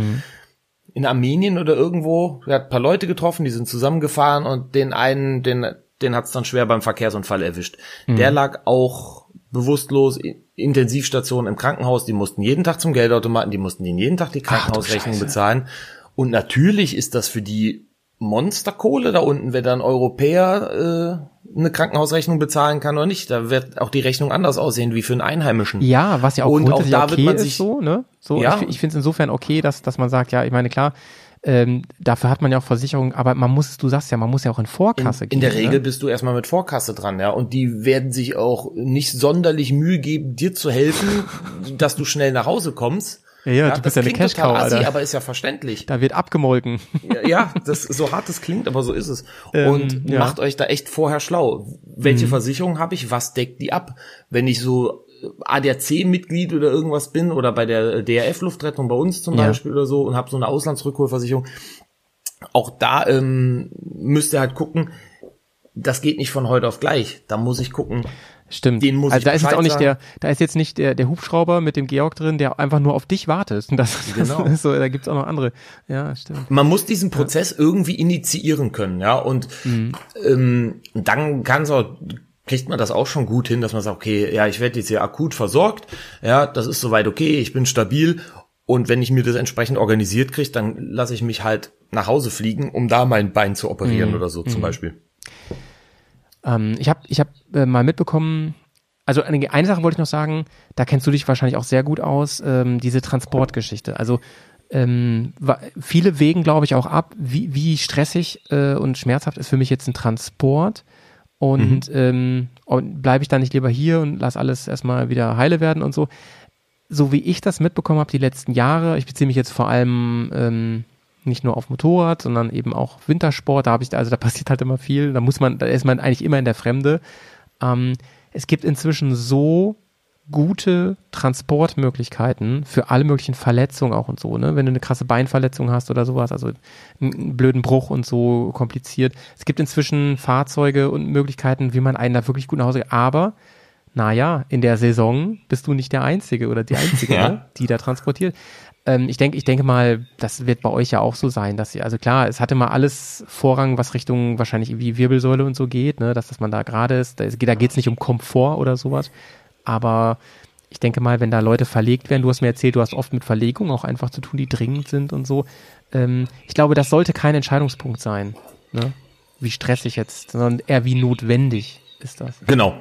in Armenien oder irgendwo, sie hat ein paar Leute getroffen, die sind zusammengefahren und den einen, den, den hat's dann schwer beim Verkehrsunfall erwischt. Der lag auch bewusstlos, Intensivstation im Krankenhaus, die mussten jeden Tag zum Geldautomaten, die mussten jeden Tag die Krankenhausrechnung bezahlen. Und natürlich ist das für die Monsterkohle da unten, wenn da ein Europäer äh, eine Krankenhausrechnung bezahlen kann oder nicht. Da wird auch die Rechnung anders aussehen wie für einen Einheimischen. Ja, was ja auch Und auch da wird okay man ist sich- so, ne? So, Ja. ich, ich finde es insofern okay, dass, dass man sagt, ja, ich meine, klar, ähm, dafür hat man ja auch Versicherung, aber man muss, du sagst ja, man muss ja auch in Vorkasse In, gehen. in der Regel Ne? bist du erstmal mit Vorkasse dran, ja. Und die werden sich auch nicht sonderlich Mühe geben, dir zu helfen, dass du schnell nach Hause kommst. Ja, ja, du bist das ja eine total Cash-Cow, assi, Alter. aber ist ja verständlich. Da wird abgemolken. Ja, ja, das so hart es klingt, aber so ist es. Ähm, Und ja. macht euch da echt vorher schlau. Welche Versicherung habe ich? Was deckt die ab? Wenn ich so ADAC-Mitglied oder irgendwas bin oder bei der DRF-Luftrettung bei uns zum Ja. Beispiel oder so und habe so eine Auslandsrückholversicherung, auch da ähm, müsst ihr halt gucken, das geht nicht von heute auf gleich. Da muss ich gucken. Stimmt. Den muss also da ist jetzt auch nicht der, da ist jetzt nicht der, der Hubschrauber mit dem Georg drin, der einfach nur auf dich wartet. Und Das, das Genau. ist so, da gibt's auch noch andere. Ja, stimmt. Man muss diesen Prozess irgendwie initiieren können, ja. Und ähm, dann kann's auch, kriegt man das auch schon gut hin, dass man sagt, okay, ja, ich werde jetzt hier akut versorgt, ja, das ist soweit okay, ich bin stabil. Und wenn ich mir das entsprechend organisiert kriege, dann lasse ich mich halt nach Hause fliegen, um da mein Bein zu operieren oder so zum Beispiel. Ähm, ich habe ich hab, äh, mal mitbekommen, also eine, eine Sache wollte ich noch sagen, da kennst du dich wahrscheinlich auch sehr gut aus, ähm, diese Transportgeschichte. Also ähm, viele wägen, glaube ich, auch ab, wie, wie stressig äh, und schmerzhaft ist für mich jetzt ein Transport. Und, ähm, und bleibe ich dann nicht lieber hier und lass alles erstmal wieder heile werden und so. So wie ich das mitbekommen habe die letzten Jahre, ich beziehe mich jetzt vor allem ähm, nicht nur auf Motorrad, sondern eben auch Wintersport. Da habe ich, also da passiert halt immer viel. Da muss man, da ist man eigentlich immer in der Fremde. Ähm, es gibt inzwischen so gute Transportmöglichkeiten für alle möglichen Verletzungen auch und so, ne? Wenn du eine krasse Beinverletzung hast oder sowas, also einen, blöden Bruch und so kompliziert. Es gibt inzwischen Fahrzeuge und Möglichkeiten, wie man einen da wirklich gut nach Hause, aber naja, in der Saison bist du nicht der Einzige oder die Einzige, Ja. ne, die da transportiert. Ähm, ich denke, ich denke mal, das wird bei euch ja auch so sein, dass ihr, also klar, es hatte mal alles Vorrang, was Richtung wahrscheinlich irgendwie Wirbelsäule und so geht, ne, dass, dass man da gerade ist. Da, da geht es nicht um Komfort oder sowas. Aber ich denke mal, wenn da Leute verlegt werden, du hast mir erzählt, du hast oft mit Verlegung auch einfach zu tun, die dringend sind und so. Ähm, ich glaube, das sollte kein Entscheidungspunkt sein, ne? wie stressig jetzt, sondern eher wie notwendig ist das. Genau.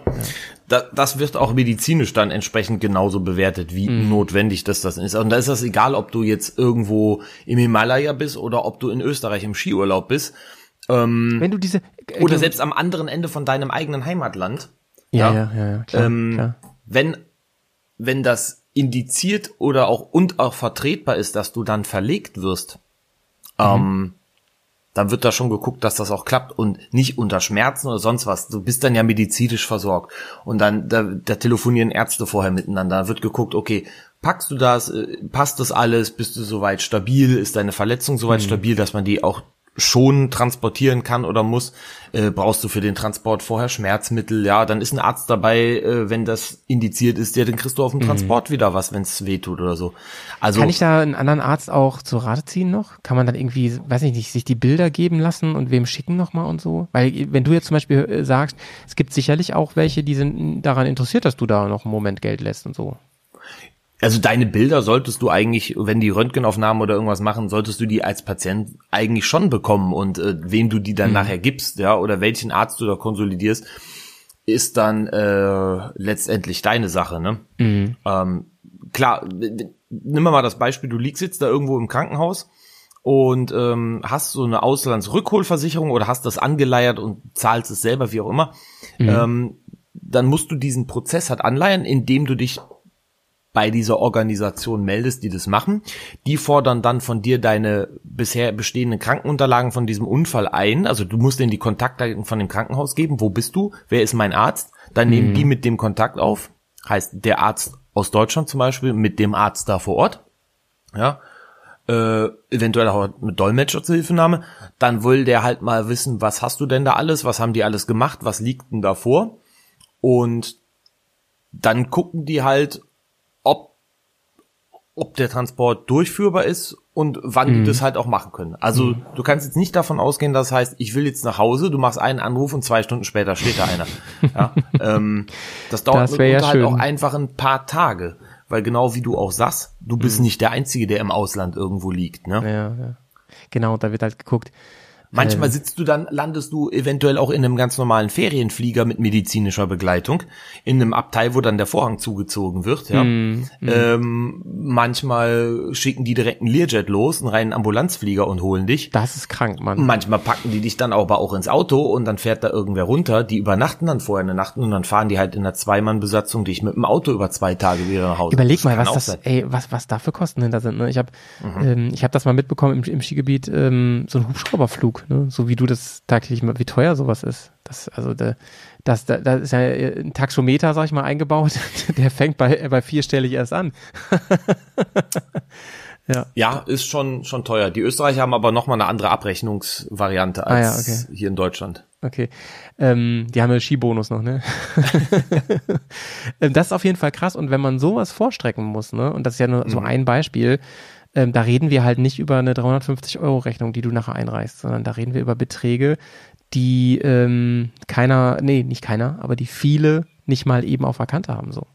Da, das wird auch medizinisch dann entsprechend genauso bewertet, wie notwendig das das ist. Und da ist das egal, ob du jetzt irgendwo im Himalaya bist oder ob du in Österreich im Skiurlaub bist Wenn du diese äh, oder selbst am anderen Ende von deinem eigenen Heimatland. ja, ja, ja, ja klar, ähm, klar. Wenn, wenn das indiziert oder auch und auch vertretbar ist, dass du dann verlegt wirst, Mhm. ähm, dann wird da schon geguckt, dass das auch klappt und nicht unter Schmerzen oder sonst was. Du bist dann ja medizinisch versorgt. Und dann, da, da telefonieren Ärzte vorher miteinander. Da wird geguckt, okay, packst du das, äh, passt das alles, bist du soweit stabil, ist deine Verletzung soweit stabil, dass man die auch schon transportieren kann oder muss, äh, brauchst du für den Transport vorher Schmerzmittel, ja, dann ist ein Arzt dabei, äh, wenn das indiziert ist, der dann kriegst du auf dem Transport wieder was, wenn es weh tut oder so. Also Kann ich da einen anderen Arzt auch zu Rate ziehen noch? Kann man dann irgendwie, weiß ich nicht, sich die Bilder geben lassen und wem schicken nochmal und so? Weil wenn du jetzt zum Beispiel äh, sagst, es gibt sicherlich auch welche, die sind daran interessiert, dass du da noch einen Moment Geld lässt und so. Also deine Bilder solltest du eigentlich, wenn die Röntgenaufnahmen oder irgendwas machen, solltest du die als Patient eigentlich schon bekommen und äh, wem du die dann Mhm. nachher gibst, ja, oder welchen Arzt du da konsolidierst, ist dann äh, letztendlich deine Sache, ne? Mhm. Ähm, klar, nimm mal das Beispiel, du liegst jetzt da irgendwo im Krankenhaus und ähm, hast so eine Auslandsrückholversicherung oder hast das angeleiert und zahlst es selber, wie auch immer, ähm, dann musst du diesen Prozess halt anleiern, indem du dich bei dieser Organisation meldest, die das machen. Die fordern dann von dir deine bisher bestehenden Krankenunterlagen von diesem Unfall ein. Also du musst denen die Kontaktdaten von dem Krankenhaus geben. Wo bist du? Wer ist mein Arzt? Dann nehmen die mit dem Kontakt auf. Heißt der Arzt aus Deutschland zum Beispiel mit dem Arzt da vor Ort. Ja. Äh, eventuell auch mit Dolmetscher zur Hilfenahme. Dann will der halt mal wissen, was hast du denn da alles? Was haben die alles gemacht? Was liegt denn da vor? Und dann gucken die halt, ob der Transport durchführbar ist und wann die das halt auch machen können. Also du kannst jetzt nicht davon ausgehen, das heißt, ich will jetzt nach Hause, du machst einen Anruf und zwei Stunden später steht da einer. Ja, ähm, das dauert Das ja halt auch einfach ein paar Tage, weil genau wie du auch sagst, du bist nicht der Einzige, der im Ausland irgendwo liegt. Ne? Ja, ja. Genau, da wird halt geguckt. Manchmal sitzt du dann, landest du eventuell auch in einem ganz normalen Ferienflieger mit medizinischer Begleitung, in einem Abteil, wo dann der Vorhang zugezogen wird, ja. Ähm, manchmal schicken die direkt einen Learjet los, einen reinen Ambulanzflieger und holen dich. Das ist krank, Mann. Manchmal packen die dich dann aber auch ins Auto und dann fährt da irgendwer runter, die übernachten dann vorher eine Nacht und dann fahren die halt in einer Zweimann-Besatzung dich mit dem Auto über zwei Tage wieder nach Hause. Überleg mal, kann was das, sein. ey, was, was da für Kosten hinter sind. Ne? Ich habe Mhm. ähm, ich hab das mal mitbekommen im, im Skigebiet, ähm, so ein Hubschrauberflug, ne? so wie du das tagtäglich mal, wie teuer sowas ist. Das, also da, das, da, da ist ja ein Taxometer, sag ich mal, eingebaut, der fängt bei, bei vierstellig erst an. Ja, ist schon, schon teuer. Die Österreicher haben aber nochmal eine andere Abrechnungsvariante Ah ja, als hier in Deutschland. Okay. Ähm, die haben ja Skibonus noch, ne? Ähm, das ist auf jeden Fall krass. Und wenn man sowas vorstrecken muss, ne, und das ist ja nur so ein Beispiel, ähm, da reden wir halt nicht über eine 350 Euro Rechnung, die du nachher einreichst, sondern da reden wir über Beträge, die ähm, keiner, nee, nicht keiner, aber die viele nicht mal eben auf der Kante haben, so.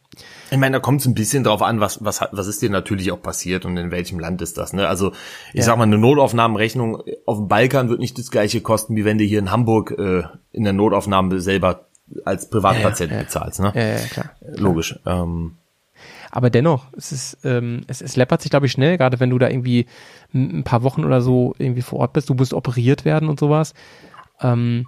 Ich meine, da kommt es ein bisschen drauf an, was, was, was ist dir natürlich auch passiert und in welchem Land ist das. Ne? Also ich Ja. sag mal, eine Notaufnahmenrechnung auf dem Balkan wird nicht das gleiche kosten, wie wenn du hier in Hamburg äh, in der Notaufnahme selber als Privatpatient Ja, ja. bezahlst. Ne? Ja, ja, klar. Logisch. Ähm, Aber dennoch, es ist, ähm, es, es läppert sich, glaube ich, schnell, gerade wenn du da irgendwie ein paar Wochen oder so irgendwie vor Ort bist, du musst operiert werden und sowas. Ähm,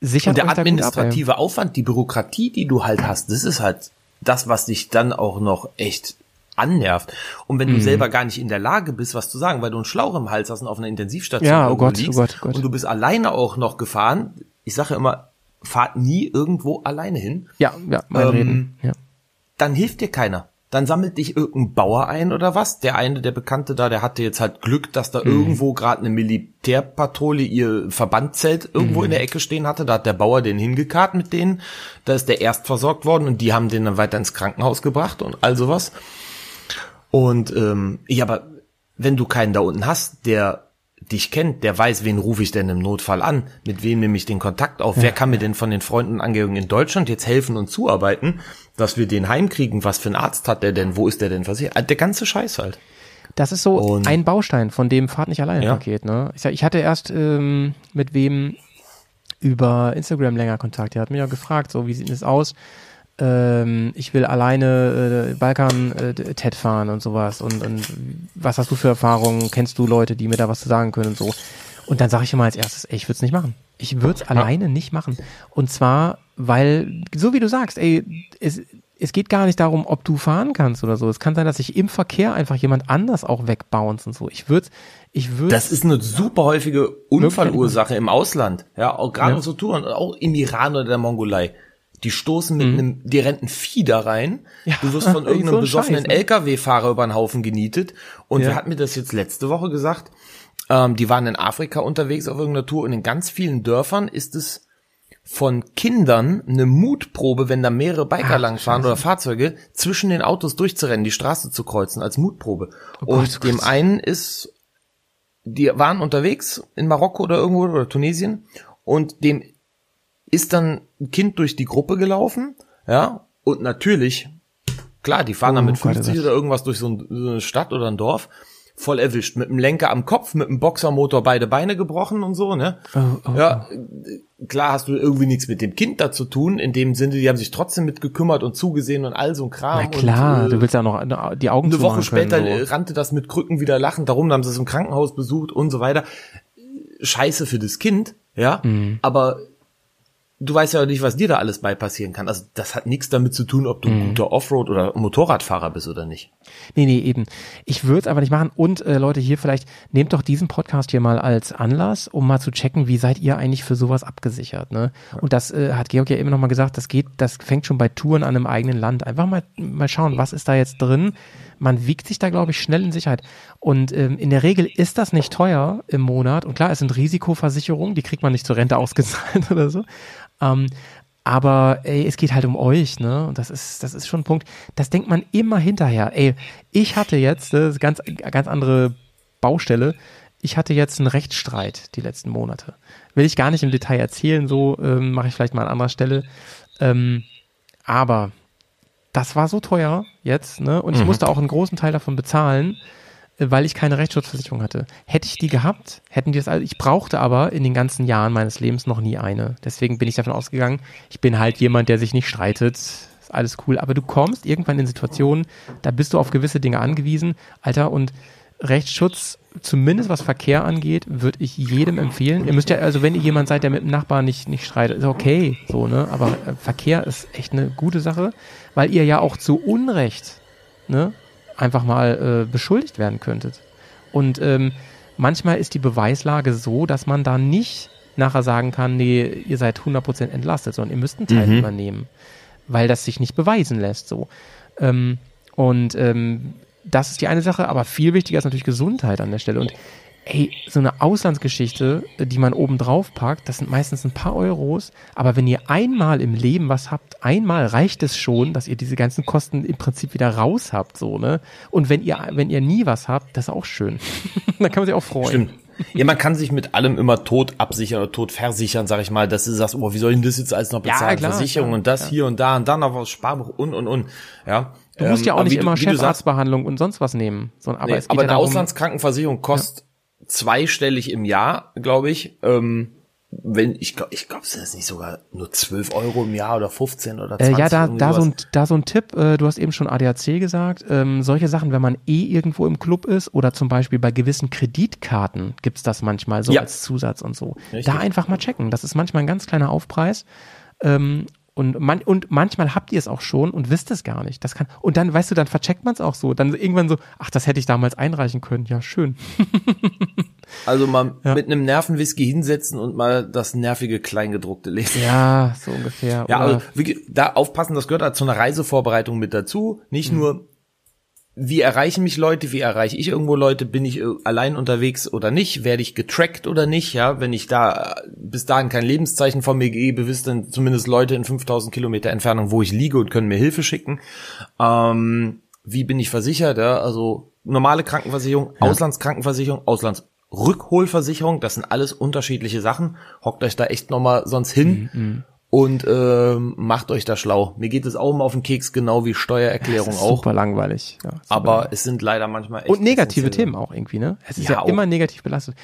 sichert und der gut ab, administrative Aufwand, die Bürokratie, die du halt hast, das ist halt das, was dich dann auch noch echt annervt. Und wenn Mhm. du selber gar nicht in der Lage bist, was zu sagen, weil du einen Schlauch im Hals hast und auf einer Intensivstation Ja, oh Gott, oh liegst Gott, oh Gott. und du bist alleine auch noch gefahren, ich sage immer, fahrt nie irgendwo alleine hin, Ja, ja, mein Ähm, Reden. Ja. Dann hilft dir keiner. Dann sammelt dich irgendein Bauer ein oder was. Der eine, der Bekannte da, der hatte jetzt halt Glück, dass Mhm. da irgendwo gerade eine Militärpatrouille ihr Verbandzelt irgendwo Mhm. in der Ecke stehen hatte. Da hat der Bauer den hingekarrt mit denen. Da ist der erst versorgt worden und die haben den dann weiter ins Krankenhaus gebracht und all sowas. Und ähm, ja, aber wenn du keinen da unten hast, der dich kennt, der weiß, wen rufe ich denn im Notfall an, mit wem nehme ich den Kontakt auf, wer kann mir denn von den Freunden und Angehörigen in Deutschland jetzt helfen und zuarbeiten, dass wir den heimkriegen, was für einen Arzt hat der denn, wo ist der denn versichert, Ah, der ganze Scheiß halt. Das ist so Und- ein Baustein von dem Fahrt nicht alleine Ja. Paket. Ne? Ich, ich hatte erst ähm, mit wem über Instagram länger Kontakt. Der hat mich ja gefragt, so wie sieht es aus? Ähm, ich will alleine äh, Balkan äh, TED fahren und sowas. Und, und was hast du für Erfahrungen? Kennst du Leute, die mir da was zu sagen können und so? Und dann sage ich immer als erstes, ey, ich würde es nicht machen. Ich würde es alleine nicht machen. Und zwar, weil, so wie du sagst, ey, es, es geht gar nicht darum, ob du fahren kannst oder so. Es kann sein, dass sich im Verkehr einfach jemand anders auch wegbounce und so. Ich würde, ich würde. Das ist eine super häufige Unfallursache im Ausland. Ja, auch gerade ja. so Touren, auch im Iran oder der Mongolei. Die stoßen mit mhm. einem, die rennen Vieh da rein. Ja, du wirst von irgendeinem so besoffenen ne? LKW-Fahrer über den Haufen genietet. Und ja. wer hat mir das jetzt letzte Woche gesagt? Ähm, die waren in Afrika unterwegs auf irgendeiner Tour und in ganz vielen Dörfern ist es von Kindern eine Mutprobe, wenn da mehrere Biker Ach, langfahren oder Fahrzeuge, zwischen den Autos durchzurennen, die Straße zu kreuzen als Mutprobe. Oh und Gott, dem Gott. einen ist, die waren unterwegs in Marokko oder irgendwo oder Tunesien und dem ist dann ein Kind durch die Gruppe gelaufen, ja, und natürlich, klar, die fahren oh, dann mit 50 Gott, oder irgendwas durch so, eine Stadt oder ein Dorf voll erwischt. Mit dem Lenker am Kopf, mit dem Boxermotor beide Beine gebrochen und so, ne? Oh, oh, ja, oh. klar hast du irgendwie nichts mit dem Kind da zu tun, in dem Sinne, die haben sich trotzdem mit gekümmert und zugesehen und all so ein Kram. Na klar, und, äh, du willst ja noch die Augen Eine Woche später können, so. rannte das mit Krücken wieder lachend darum, dann haben sie es im Krankenhaus besucht und so weiter. Scheiße für das Kind, ja, mhm. aber du weißt ja nicht, was dir da alles bei passieren kann. Also das hat nichts damit zu tun, ob du ein mhm. guter Offroad- oder Motorradfahrer bist oder nicht. Nee, nee, eben. Ich würde es aber nicht machen. Und äh, Leute, hier vielleicht, nehmt doch diesen Podcast hier mal als Anlass, um mal zu checken, wie seid ihr eigentlich für sowas abgesichert. Ne? Und das äh, hat Georg ja immer noch mal gesagt, das geht, das fängt schon bei Touren an einem eigenen Land. Einfach mal, mal schauen, was ist da jetzt drin. Man wiegt sich da, glaube ich, schnell in Sicherheit. Und ähm, in der Regel ist das nicht teuer im Monat. Und klar, es sind Risikoversicherungen, die kriegt man nicht zur Rente ausgezahlt oder so. Ähm, aber ey, es geht halt um euch, ne? Und das ist, das ist schon ein Punkt. Das denkt man immer hinterher. Ey, ich hatte jetzt, das ist ganz, ganz andere Baustelle. Ich hatte jetzt einen Rechtsstreit die letzten Monate. Will ich gar nicht im Detail erzählen, so ähm, mache ich vielleicht mal an anderer Stelle. Ähm, aber das war so teuer jetzt, ne? Und ich mhm. musste auch einen großen Teil davon bezahlen weil ich keine Rechtsschutzversicherung hatte. Hätte ich die gehabt, hätten die das alles. Ich brauchte aber in den ganzen Jahren meines Lebens noch nie eine. Deswegen bin ich davon ausgegangen, ich bin halt jemand, der sich nicht streitet. Ist alles cool. Aber du kommst irgendwann in Situationen, da bist du auf gewisse Dinge angewiesen. Alter, und Rechtsschutz, zumindest was Verkehr angeht, würde ich jedem empfehlen. Ihr müsst ja, also wenn ihr jemand seid, der mit dem Nachbarn nicht, nicht streitet, ist okay, so, ne? Aber äh, Verkehr ist echt eine gute Sache, weil ihr ja auch zu Unrecht, ne? einfach mal äh, beschuldigt werden könntet. Und ähm, manchmal ist die Beweislage so, dass man da nicht nachher sagen kann, nee, ihr seid 100% entlastet, sondern ihr müsst einen Teil mhm. übernehmen, weil das sich nicht beweisen lässt so. Ähm, und ähm, das ist die eine Sache, aber viel wichtiger ist natürlich Gesundheit an der Stelle. Und ey, so eine Auslandsgeschichte, die man oben drauf packt, das sind meistens ein paar Euros, aber wenn ihr einmal im Leben was habt, einmal reicht es schon, dass ihr diese ganzen Kosten im Prinzip wieder raus habt, so, ne? Und wenn ihr, wenn ihr nie was habt, das ist auch schön. da kann man sich auch freuen. Stimmt. Ja, man kann sich mit allem immer tot absichern oder tot versichern, sag ich mal, dass du sagst, oh, wie soll ich denn das jetzt alles noch bezahlen? Ja, klar, Versicherung klar, und das ja. hier und da und dann noch was Sparbuch und und und. Ja. Du musst ja auch ähm, nicht immer Chefarztbehandlung und sonst was nehmen. So, aber nee, es geht aber ja eine darum, Auslandskrankenversicherung kostet zweistellig im Jahr, glaube ich. Ähm, wenn ich glaube, ich glaube, es ist nicht sogar nur 12 Euro im Jahr oder 15 oder 20. Äh, ja, da, da so ein, da so ein Tipp. Äh, du hast eben schon ADAC gesagt. Ähm, solche Sachen, wenn man eh irgendwo im Club ist oder zum Beispiel bei gewissen Kreditkarten gibt's das manchmal so ja. als Zusatz und so. Richtig. Da einfach mal checken. Das ist manchmal ein ganz kleiner Aufpreis. Ähm, und, man, und manchmal habt ihr es auch schon und wisst es gar nicht. Das kann, und dann, weißt du, dann vercheckt man es auch so. Dann irgendwann so, ach, das hätte ich damals einreichen können. Ja, schön. also mal ja. mit einem Nervenwhisky hinsetzen und mal das nervige Kleingedruckte lesen. Ja, so ungefähr. Ja, also, wie, da aufpassen, das gehört halt zu einer Reisevorbereitung mit dazu. Nicht mhm. nur wie erreichen mich Leute, wie erreiche ich irgendwo Leute, bin ich äh, allein unterwegs oder nicht, werde ich getrackt oder nicht, ja, wenn ich da äh, bis dahin kein Lebenszeichen von mir gebe, wissen dann zumindest Leute in 5000 Kilometer Entfernung, wo ich liege und können mir Hilfe schicken. Ähm, wie bin ich versichert, ja, also normale Krankenversicherung, ja. Auslandskrankenversicherung, Auslandsrückholversicherung, das sind alles unterschiedliche Sachen. Hockt euch da echt nochmal sonst hin. Mhm, mhm und ähm, macht euch da schlau. Mir geht es auch immer auf den Keks, genau wie Steuererklärung auch. Super langweilig. Ja, super aber langweilig. es sind leider manchmal echt und negative Themen auch irgendwie, ne? Es ist ja, ja immer negativ belastet.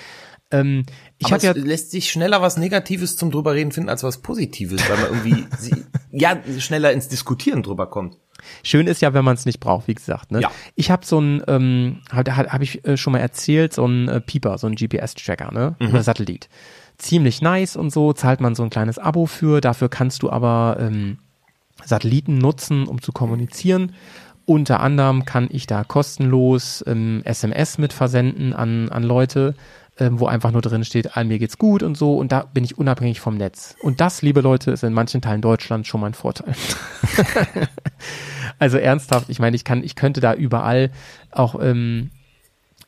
Ähm, ich habe ja lässt sich schneller was Negatives zum drüber reden finden als was Positives, weil man irgendwie sie, ja schneller ins Diskutieren drüber kommt. Schön ist ja, wenn man es nicht braucht, wie gesagt. Ne? Ja. Ich habe so ein, ähm, habe hab ich äh, schon mal erzählt, so ein äh, Pieper, so ein GPS-Tracker, ne, mhm. über Satellit ziemlich nice und so, zahlt man so ein kleines Abo für. Dafür kannst du aber ähm, Satelliten nutzen, um zu kommunizieren. Unter anderem kann ich da kostenlos ähm, SMS mit versenden an, an Leute, ähm, wo einfach nur drin steht, all mir geht's gut und so. Und da bin ich unabhängig vom Netz. Und das, liebe Leute, ist in manchen Teilen Deutschlands schon mal ein Vorteil. also ernsthaft, ich meine, ich kann, ich könnte da überall auch ähm,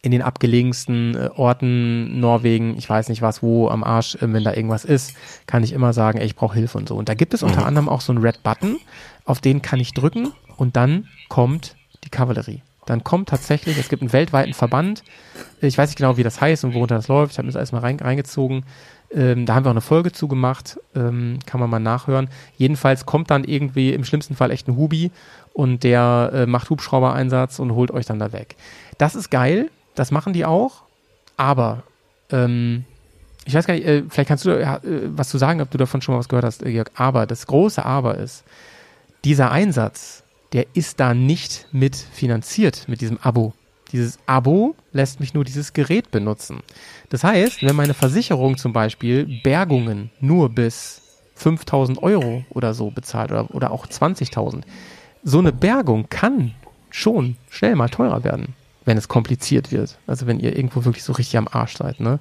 in den abgelegensten äh, Orten Norwegen, ich weiß nicht was, wo am Arsch, äh, wenn da irgendwas ist, kann ich immer sagen, ey, ich brauche Hilfe und so. Und da gibt es unter anderem auch so einen Red Button, auf den kann ich drücken und dann kommt die Kavallerie. Dann kommt tatsächlich, es gibt einen weltweiten Verband, ich weiß nicht genau, wie das heißt und worunter das läuft, ich habe mir das alles mal rein, reingezogen. Ähm, da haben wir auch eine Folge zugemacht, ähm, kann man mal nachhören. Jedenfalls kommt dann irgendwie im schlimmsten Fall echt ein Hubi und der äh, macht Hubschrauber-Einsatz und holt euch dann da weg. Das ist geil, das machen die auch, aber ähm, ich weiß gar nicht, äh, vielleicht kannst du äh, was zu sagen, ob du davon schon mal was gehört hast, äh, Jörg. Aber das große Aber ist, dieser Einsatz, der ist da nicht mit finanziert mit diesem Abo. Dieses Abo lässt mich nur dieses Gerät benutzen. Das heißt, wenn meine Versicherung zum Beispiel Bergungen nur bis 5000 Euro oder so bezahlt oder, oder auch 20.000, so eine Bergung kann schon schnell mal teurer werden wenn es kompliziert wird. Also wenn ihr irgendwo wirklich so richtig am Arsch seid, ne?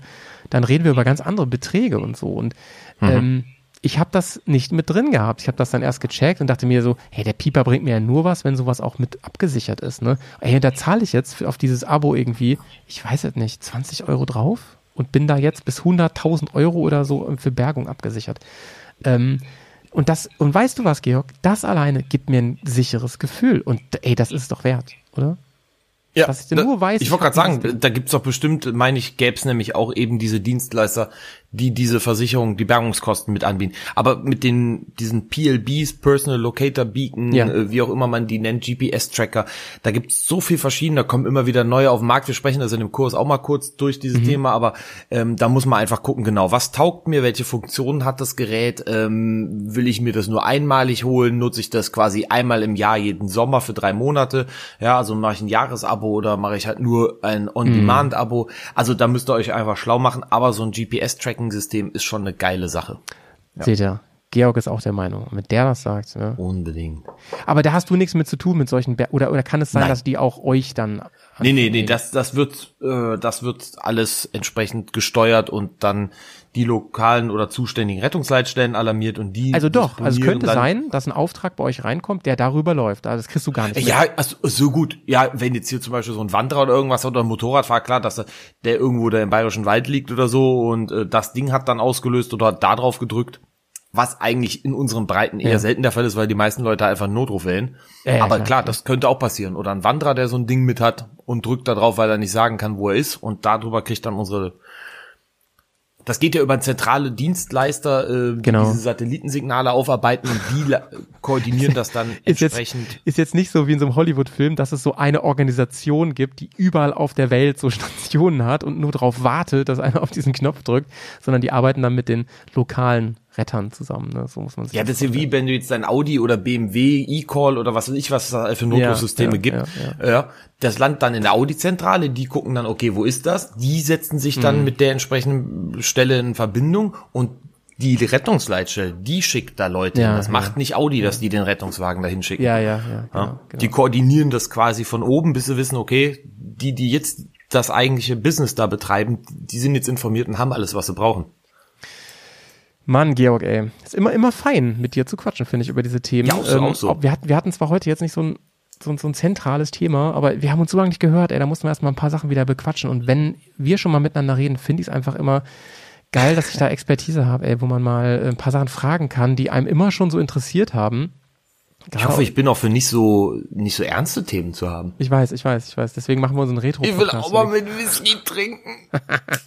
Dann reden wir über ganz andere Beträge und so. Und mhm. ähm, ich habe das nicht mit drin gehabt. Ich habe das dann erst gecheckt und dachte mir so, hey, der Pieper bringt mir ja nur was, wenn sowas auch mit abgesichert ist, ne? Ey, da zahle ich jetzt auf dieses Abo irgendwie, ich weiß es nicht, 20 Euro drauf und bin da jetzt bis 100.000 Euro oder so für Bergung abgesichert. Ähm, und das, und weißt du was, Georg? Das alleine gibt mir ein sicheres Gefühl. Und ey, das ist doch wert, oder? Ja, dass ich, da, nur weiß, ich wollte gerade sagen, da gibt's doch bestimmt, meine ich, gäbe es nämlich auch eben diese Dienstleister, die diese Versicherung, die Bergungskosten mit anbieten. Aber mit den diesen PLBs, Personal Locator Beacon, ja. äh, wie auch immer man die nennt, GPS-Tracker, da gibt's so viel verschiedene, da kommen immer wieder neue auf den Markt. Wir sprechen das in dem Kurs auch mal kurz durch dieses mhm. Thema, aber ähm, da muss man einfach gucken, genau, was taugt mir, welche Funktionen hat das Gerät, ähm, will ich mir das nur einmalig holen, nutze ich das quasi einmal im Jahr jeden Sommer für drei Monate, ja, also mache ich ein Jahresabo oder mache ich halt nur ein On-Demand-Abo. Mhm. Also da müsst ihr euch einfach schlau machen, aber so ein GPS-Tracker Tracking-System ist schon eine geile Sache. Ja. Seht ihr. Georg ist auch der Meinung. Mit der das sagt, ne? Unbedingt. Aber da hast du nichts mit zu tun mit solchen Ber oder oder kann es sein, Nein. dass die auch euch dann Nee, nee, nee, das das wird äh, das wird alles entsprechend gesteuert und dann die lokalen oder zuständigen Rettungsleitstellen alarmiert und die Also doch, also es könnte sein, dass ein Auftrag bei euch reinkommt, der darüber läuft. Also das kriegst du gar nicht. Ja, also, so gut. Ja, wenn jetzt hier zum Beispiel so ein Wanderer oder irgendwas oder ein Motorradfahrer, klar, dass der irgendwo da im bayerischen Wald liegt oder so und äh, das Ding hat dann ausgelöst oder da drauf gedrückt was eigentlich in unseren Breiten eher ja. selten der Fall ist, weil die meisten Leute einfach einen Notruf wählen. Ja, Aber klar, klar, das könnte auch passieren. Oder ein Wanderer, der so ein Ding mit hat und drückt da drauf, weil er nicht sagen kann, wo er ist und darüber kriegt dann unsere das geht ja über zentrale Dienstleister, äh, die genau. diese Satellitensignale aufarbeiten und die koordinieren das dann ist entsprechend. Jetzt, ist jetzt nicht so wie in so einem Hollywood-Film, dass es so eine Organisation gibt, die überall auf der Welt so Stationen hat und nur darauf wartet, dass einer auf diesen Knopf drückt, sondern die arbeiten dann mit den lokalen Rettern zusammen. Ne? So muss man sich ja, das ist ja wie wenn du jetzt dein Audi oder BMW E-Call oder was weiß ich, was es da für Notrufsysteme ja, gibt. Ja, ja. ja, das landet dann in der Audi-Zentrale, die gucken dann, okay, wo ist das? Die setzen sich dann mhm. mit der entsprechenden Stelle in Verbindung und die Rettungsleitstelle, die schickt da Leute ja, hin. Das ja. macht nicht Audi, dass die den Rettungswagen dahin schicken. Ja, ja, ja. Genau, genau. Die koordinieren das quasi von oben, bis sie wissen, okay, die, die jetzt das eigentliche Business da betreiben, die sind jetzt informiert und haben alles, was sie brauchen. Mann, Georg, ey. Ist immer, immer fein, mit dir zu quatschen, finde ich, über diese Themen. Ja, auch so, ähm, auch so. Wir, hatten, wir hatten zwar heute jetzt nicht so ein, so, so ein zentrales Thema, aber wir haben uns so lange nicht gehört, ey. Da mussten wir erstmal ein paar Sachen wieder bequatschen. Und wenn wir schon mal miteinander reden, finde ich es einfach immer geil, dass ich da Expertise habe, ey, wo man mal ein paar Sachen fragen kann, die einem immer schon so interessiert haben. Ich hoffe, ich bin auch für nicht so nicht so ernste Themen zu haben. Ich weiß, ich weiß, ich weiß. Deswegen machen wir so einen retro Ich will auch mal mit Whisky trinken.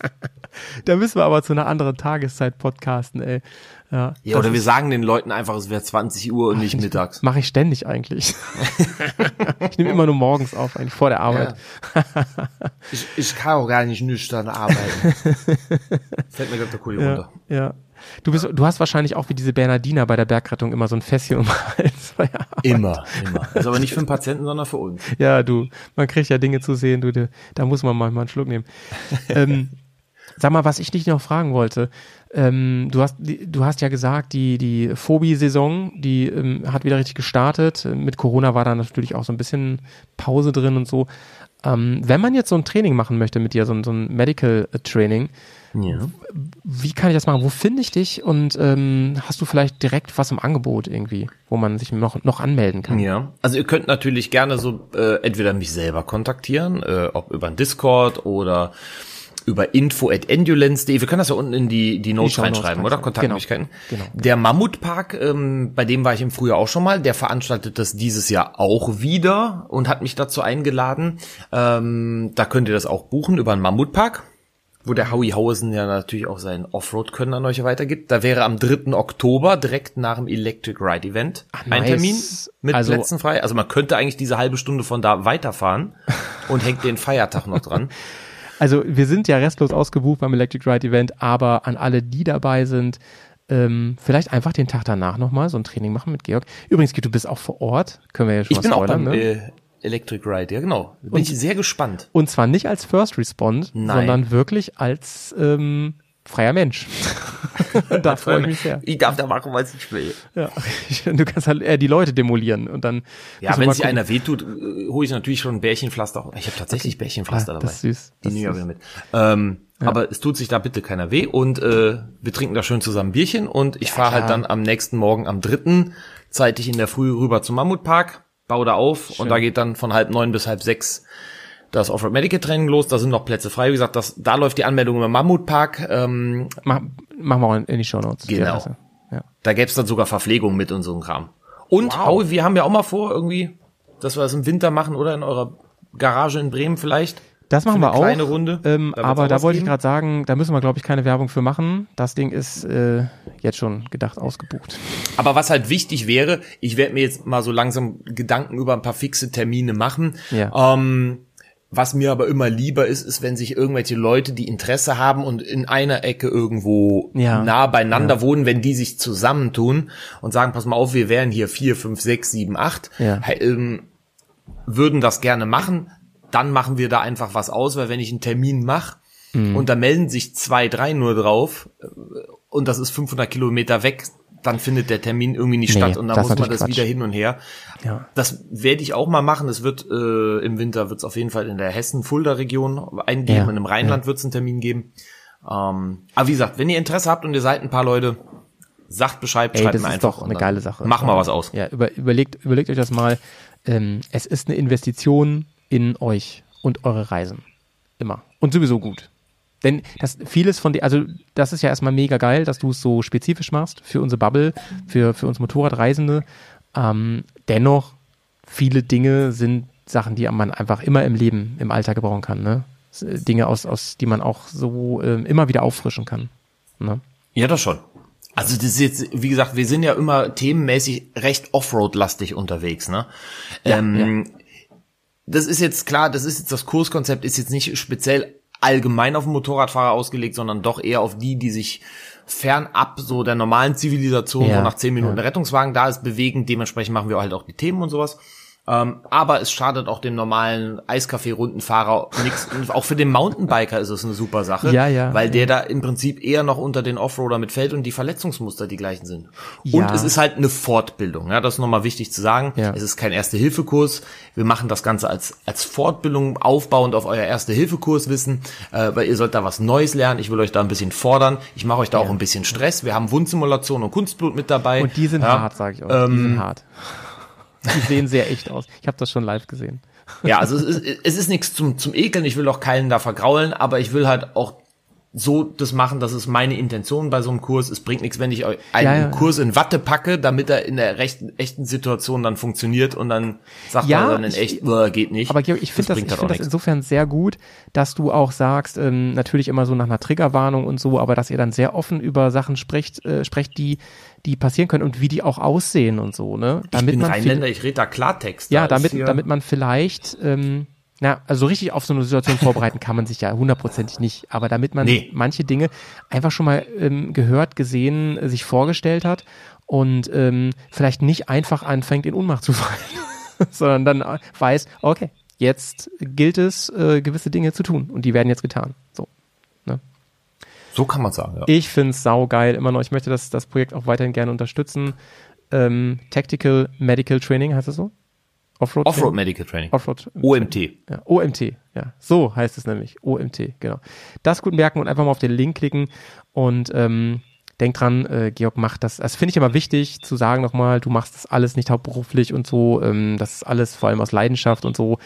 da müssen wir aber zu einer anderen Tageszeit podcasten, ey. Ja, ja oder wir sagen den Leuten einfach, es wäre 20 Uhr und nicht ich, mittags. Mache ich ständig eigentlich. ich nehme immer nur morgens auf, eigentlich vor der Arbeit. Ja. ich, ich kann auch gar nicht nüchtern arbeiten. Fällt mir gerade der Kuli ja, runter. Ja. Du bist, du hast wahrscheinlich auch wie diese Bernardiner bei der Bergrettung immer so ein Fässchen um Hals. Immer, immer. Das ist aber nicht für den Patienten, sondern für uns. Ja, du, man kriegt ja Dinge zu sehen, du, da muss man manchmal einen Schluck nehmen. ähm, Sag mal, was ich dich noch fragen wollte. Ähm, du, hast, du hast ja gesagt, die, die Phobie-Saison, die ähm, hat wieder richtig gestartet. Mit Corona war da natürlich auch so ein bisschen Pause drin und so. Ähm, wenn man jetzt so ein Training machen möchte mit dir, so ein, so ein Medical äh, Training, Ja. wie kann ich das machen? Wo finde ich dich? Und ähm, hast du vielleicht direkt was im Angebot irgendwie, wo man sich noch, noch anmelden kann? Ja, also ihr könnt natürlich gerne so äh, entweder mich selber kontaktieren, äh, ob über ein Discord oder über info@endurance.de. Wir können das ja unten in die die Notes reinschreiben, oder? Kontaktmöglichkeiten. Genau. Der Mammutpark, ähm, bei dem war ich im Frühjahr auch schon mal. Der veranstaltet das dieses Jahr auch wieder und hat mich dazu eingeladen. Ähm, da könnt ihr das auch buchen über den Mammutpark. Wo der Howie Hausen ja natürlich auch sein Offroad-Können an euch weitergibt. Da wäre am 3. Oktober, direkt nach dem Electric Ride Event, ein nice. Termin mit Also- Plätzen frei. Also man könnte eigentlich diese halbe Stunde von da weiterfahren und hängt den Feiertag noch dran. Also wir sind ja restlos ausgebucht beim Electric Ride Event, aber an alle, die dabei sind, ähm, vielleicht einfach den Tag danach nochmal so ein Training machen mit Georg. Übrigens, du bist auch vor Ort, können wir ja schon Ich mal bin auch spoilern, beim ne? äh, Electric Ride, ja genau. Bin ich sehr gespannt. Und zwar nicht als First Respond, Nein. sondern wirklich als ähm, freier Mensch. da freue ich mich sehr. Ich darf da machen, was ich will. Ja. Du kannst halt eher die Leute demolieren und dann Ja, wenn sich einer wehtut, äh, hole ich natürlich schon ein Bärchenpflaster. Ich habe tatsächlich Bärchenpflaster Ah, dabei. das ist süß. Die Das nehme ich wieder mit. Ähm, Aber es tut sich da bitte keiner weh und äh, wir trinken da schön zusammen Bierchen und ich fahre halt dann am nächsten Morgen am dritten zeitig in der Früh rüber zum Mammutpark, baue da auf und da geht dann von halb neun bis halb sechs das Offroad Medical Training los. Da sind noch Plätze frei. Wie gesagt, das, da läuft die Anmeldung im Mammutpark. Ähm, Mach, machen wir auch in, die Show Notes. Genau. Ja. da gäb's dann sogar Verpflegung mit und so ein Kram. Und Wow. Howie, wir haben ja auch mal vor, irgendwie, dass wir das im Winter machen oder in eurer Garage in Bremen vielleicht. Das machen wir auch. kleine Runde. Ähm, aber da wollte ich gerade sagen, da müssen wir, glaube ich, keine Werbung für machen. Das Ding ist äh, jetzt schon gedacht ausgebucht. Aber was halt wichtig wäre, ich werde mir jetzt mal so langsam Gedanken über ein paar fixe Termine machen. Ja. Ähm, was mir aber immer lieber ist, ist, wenn sich irgendwelche Leute, die Interesse haben und in einer Ecke irgendwo Ja. nah beieinander wohnen, wenn die sich zusammentun und sagen, pass mal auf, wir wären hier vier, fünf, sechs, sieben, acht, Ja. ähm, würden das gerne machen, dann machen wir da einfach was aus, weil wenn ich einen Termin mache Mhm. und da melden sich zwei, drei nur drauf äh, und das ist 500 Kilometer weg, dann findet der Termin irgendwie nicht Nee, statt und dann muss man das Quatsch. wieder hin und her. Ja. Das werde ich auch mal machen. Es wird äh, im Winter wird es auf jeden Fall in der Hessen-Fulda-Region eingeben Ja, und im Rheinland wird es einen Termin geben. Ähm, aber wie gesagt, wenn ihr Interesse habt und ihr seid ein paar Leute, sagt Bescheid, Ey, schreibt das mir ist einfach. doch eine geile Sache. Machen wir was aus. Ja, über, überlegt, überlegt euch das mal. Ähm, es ist eine Investition in euch und eure Reisen. Immer. Und sowieso gut. Denn das vieles von dir, also das ist ja erstmal mega geil, dass du es so spezifisch machst für unsere Bubble, für, für uns Motorradreisende. Ähm, dennoch, viele Dinge sind Sachen, die man einfach immer im Leben, im Alltag gebrauchen kann. Ne? S- Dinge, aus, aus, die man auch so ähm, immer wieder auffrischen kann. Ne? Ja, das schon. Also das ist jetzt, wie gesagt, wir sind ja immer themenmäßig recht Offroad-lastig unterwegs, ne? ähm, Das ist jetzt klar, das ist jetzt das Kurskonzept, ist jetzt nicht speziell allgemein auf den Motorradfahrer ausgelegt, sondern doch eher auf die, die sich fernab so der normalen Zivilisation, Ja, so nach zehn Minuten ja. der Rettungswagen da ist, bewegen. Dementsprechend machen wir halt auch die Themen und sowas. Ähm, aber es schadet auch dem normalen Eiscafé-Rundenfahrer nichts. Und Auch für den Mountainbiker ist es eine super Sache, Ja, ja, weil ja. der da im Prinzip eher noch unter den Offroader mitfällt und die Verletzungsmuster die gleichen sind. Und Ja. es ist halt eine Fortbildung, ja, das ist nochmal wichtig zu sagen. Ja. Es ist kein Erste-Hilfe-Kurs. Wir machen das Ganze als, als Fortbildung aufbauend auf euer Erste-Hilfe-Kurswissen, äh, weil ihr sollt da was Neues lernen. Ich will euch da ein bisschen fordern. Ich mache euch da auch ein bisschen Stress. Wir haben Wundsimulation und Kunstblut mit dabei. Und die sind ja. hart, sage ich auch. die sind hart. Die sehen sehr echt aus. Ich habe das schon live gesehen. Ja, also es ist, es ist nichts zum, zum Ekeln, ich will auch keinen da vergraulen, aber ich will halt auch so das machen, das ist meine Intention bei so einem Kurs. Es bringt nichts, wenn ich euch einen Ja, ja. Kurs in Watte packe, damit er in der rechten, echten Situation dann funktioniert und dann sagt Ja, er dann in ich- echt, "Uah, geht nicht. Aber Georg, ich finde das, bringt ich halt find das nichts. insofern sehr gut, dass du auch sagst, ähm, natürlich immer so nach einer Triggerwarnung und so, aber dass ihr dann sehr offen über Sachen sprecht, äh, sprecht, die, die passieren können und wie die auch aussehen und so, ne? ich bin man Rheinländer, ich rede da Klartext. Ja, Da damit, damit man vielleicht, ähm, na, also richtig auf so eine Situation vorbereiten kann man sich ja hundertprozentig nicht, aber damit man Nee. manche Dinge einfach schon mal ähm, gehört, gesehen, äh, sich vorgestellt hat und ähm, vielleicht nicht einfach anfängt, in Ohnmacht zu fallen, sondern dann äh, weiß, okay, jetzt gilt es, äh, gewisse Dinge zu tun und die werden jetzt getan. So. Ne? So kann man sagen, ja. Ich find's saugeil, immer noch. Ich möchte das, das Projekt auch weiterhin gerne unterstützen. Ähm, Tactical Medical Training, heißt es so? Offroad? Offroad? Medical Training. Offroad. OMT. Ja, OMT, ja. So heißt es nämlich. OMT, genau. Das gut merken und einfach mal auf den Link klicken und ähm, denk dran, äh, Georg macht das. Das finde ich aber wichtig zu sagen nochmal, du machst das alles nicht hauptberuflich und so. Ähm, das ist alles vor allem aus Leidenschaft und so.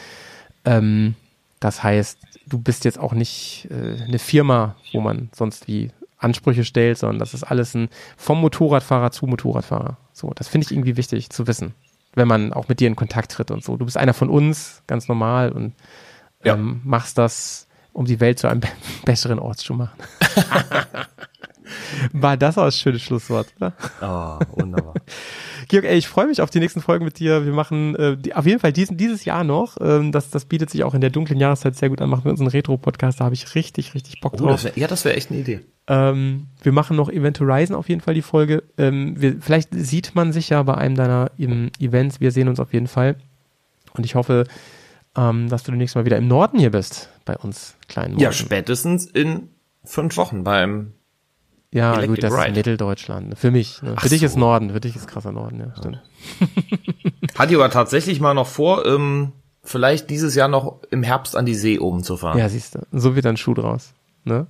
Ähm, das heißt, du bist jetzt auch nicht äh, eine Firma, wo man sonst wie Ansprüche stellt, sondern das ist alles ein vom Motorradfahrer zu Motorradfahrer. So, das finde ich irgendwie wichtig zu wissen, wenn man auch mit dir in Kontakt tritt und so. Du bist einer von uns, ganz normal und Ja. ähm, machst das, um die Welt zu einem be besseren Ort zu machen. War das auch ein schönes Schlusswort, oder? Ah, wunderbar. Georg, ey, ich freue mich auf die nächsten Folgen mit dir. Wir machen äh, die, auf jeden Fall diesen, dieses Jahr noch. Ähm, das, das bietet sich auch in der dunklen Jahreszeit sehr gut an. Machen wir unseren Retro-Podcast. Da habe ich richtig, richtig Bock Oh, drauf. das wär, ja, das wäre echt eine Idee. Ähm, wir machen noch Event Horizon auf jeden Fall die Folge. Ähm, wir, vielleicht sieht man sich ja bei einem deiner ähm, Events. Wir sehen uns auf jeden Fall. Und ich hoffe, ähm, dass du demnächst mal wieder im Norden hier bist bei uns kleinen Ja, Morgen. spätestens in fünf Wochen beim Ja, Electric gut, das Ride. ist Mitteldeutschland. Für mich. Ne? Für Ach dich ist so. Norden, für dich ist krasser Norden, ja, stimmt. Hatte ich aber tatsächlich mal noch vor, ähm, vielleicht dieses Jahr noch im Herbst an die See oben zu fahren. Ja, siehst du. So wird ein Schuh draus. Ne?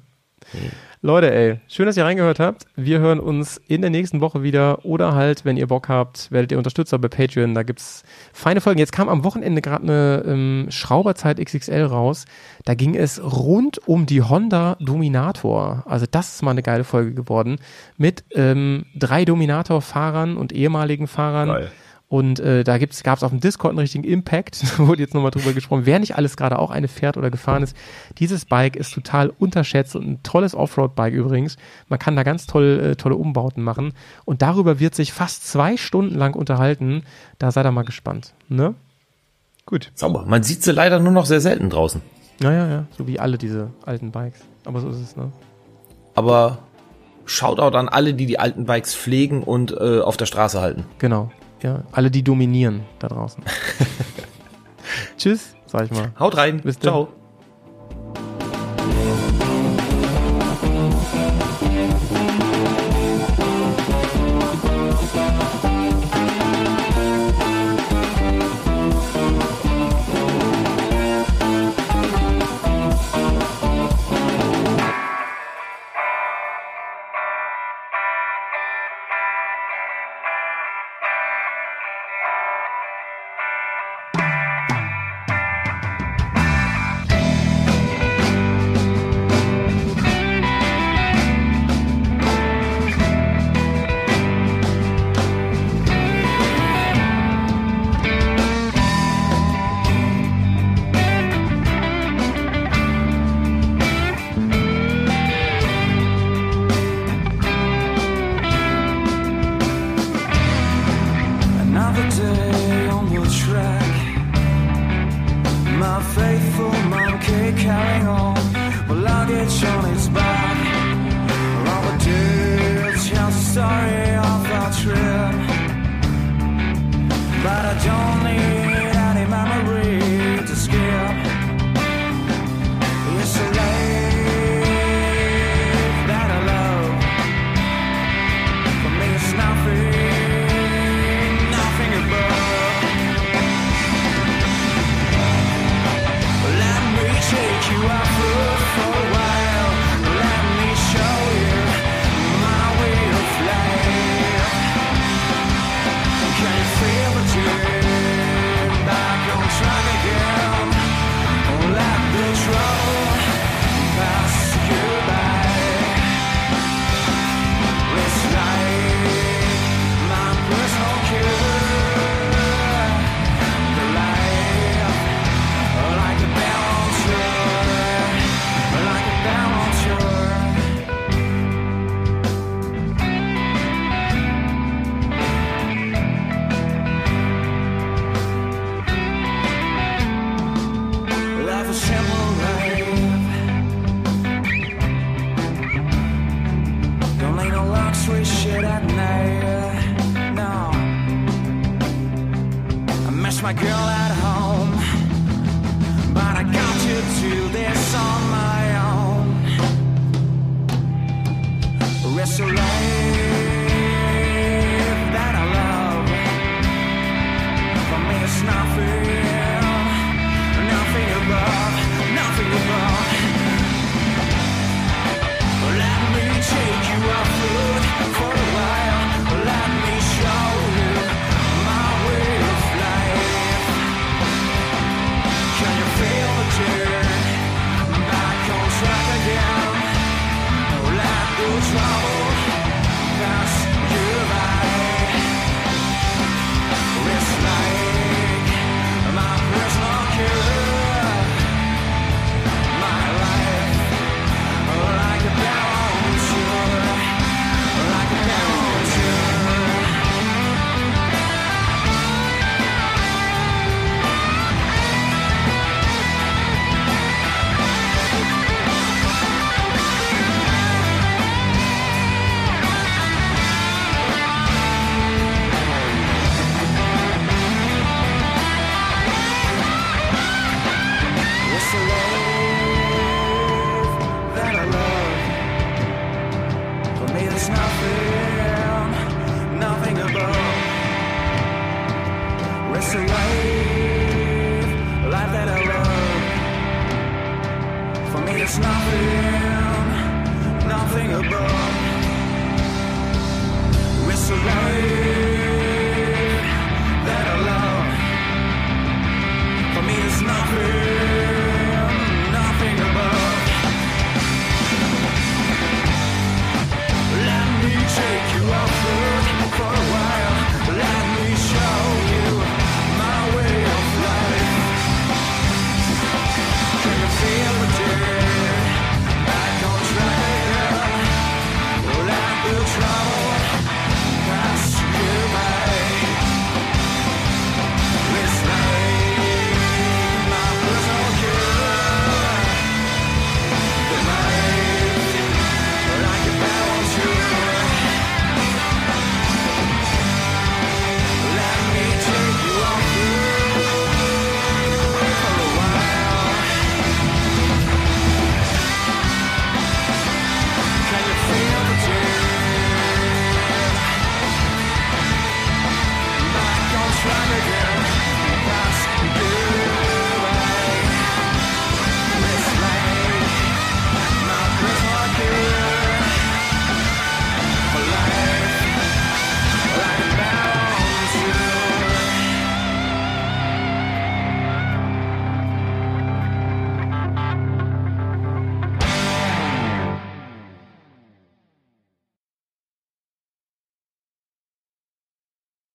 Leute, ey, schön, dass ihr reingehört habt. Wir hören uns in der nächsten Woche wieder oder halt, wenn ihr Bock habt, werdet ihr Unterstützer bei Patreon. Da gibt's feine Folgen. Jetzt kam am Wochenende gerade eine ähm, Schrauberzeit XXL raus. Da ging es rund um die Honda Dominator. Also das ist mal eine geile Folge geworden mit ähm, drei Dominator-Fahrern und ehemaligen Fahrern. Geil. Und äh, da gibt's, gab's auf dem Discord einen richtigen Impact, da wurde jetzt nochmal drüber gesprochen, wer nicht alles gerade auch eine fährt oder gefahren ist. Dieses Bike ist total unterschätzt und ein tolles Offroad-Bike übrigens. Man kann da ganz toll, äh, tolle Umbauten machen. Und darüber wird sich fast zwei Stunden lang unterhalten. Da seid ihr mal gespannt. Ne? Gut. Sauber. Man sieht sie leider nur noch sehr selten draußen. Naja, ja, so wie alle diese alten Bikes. Aber so ist es, ne? Aber Shoutout an alle, die die alten Bikes pflegen und äh, auf der Straße halten. Genau. Ja, alle, die dominieren da draußen. Tschüss, sag ich mal. Haut rein. Bis dann. Ciao.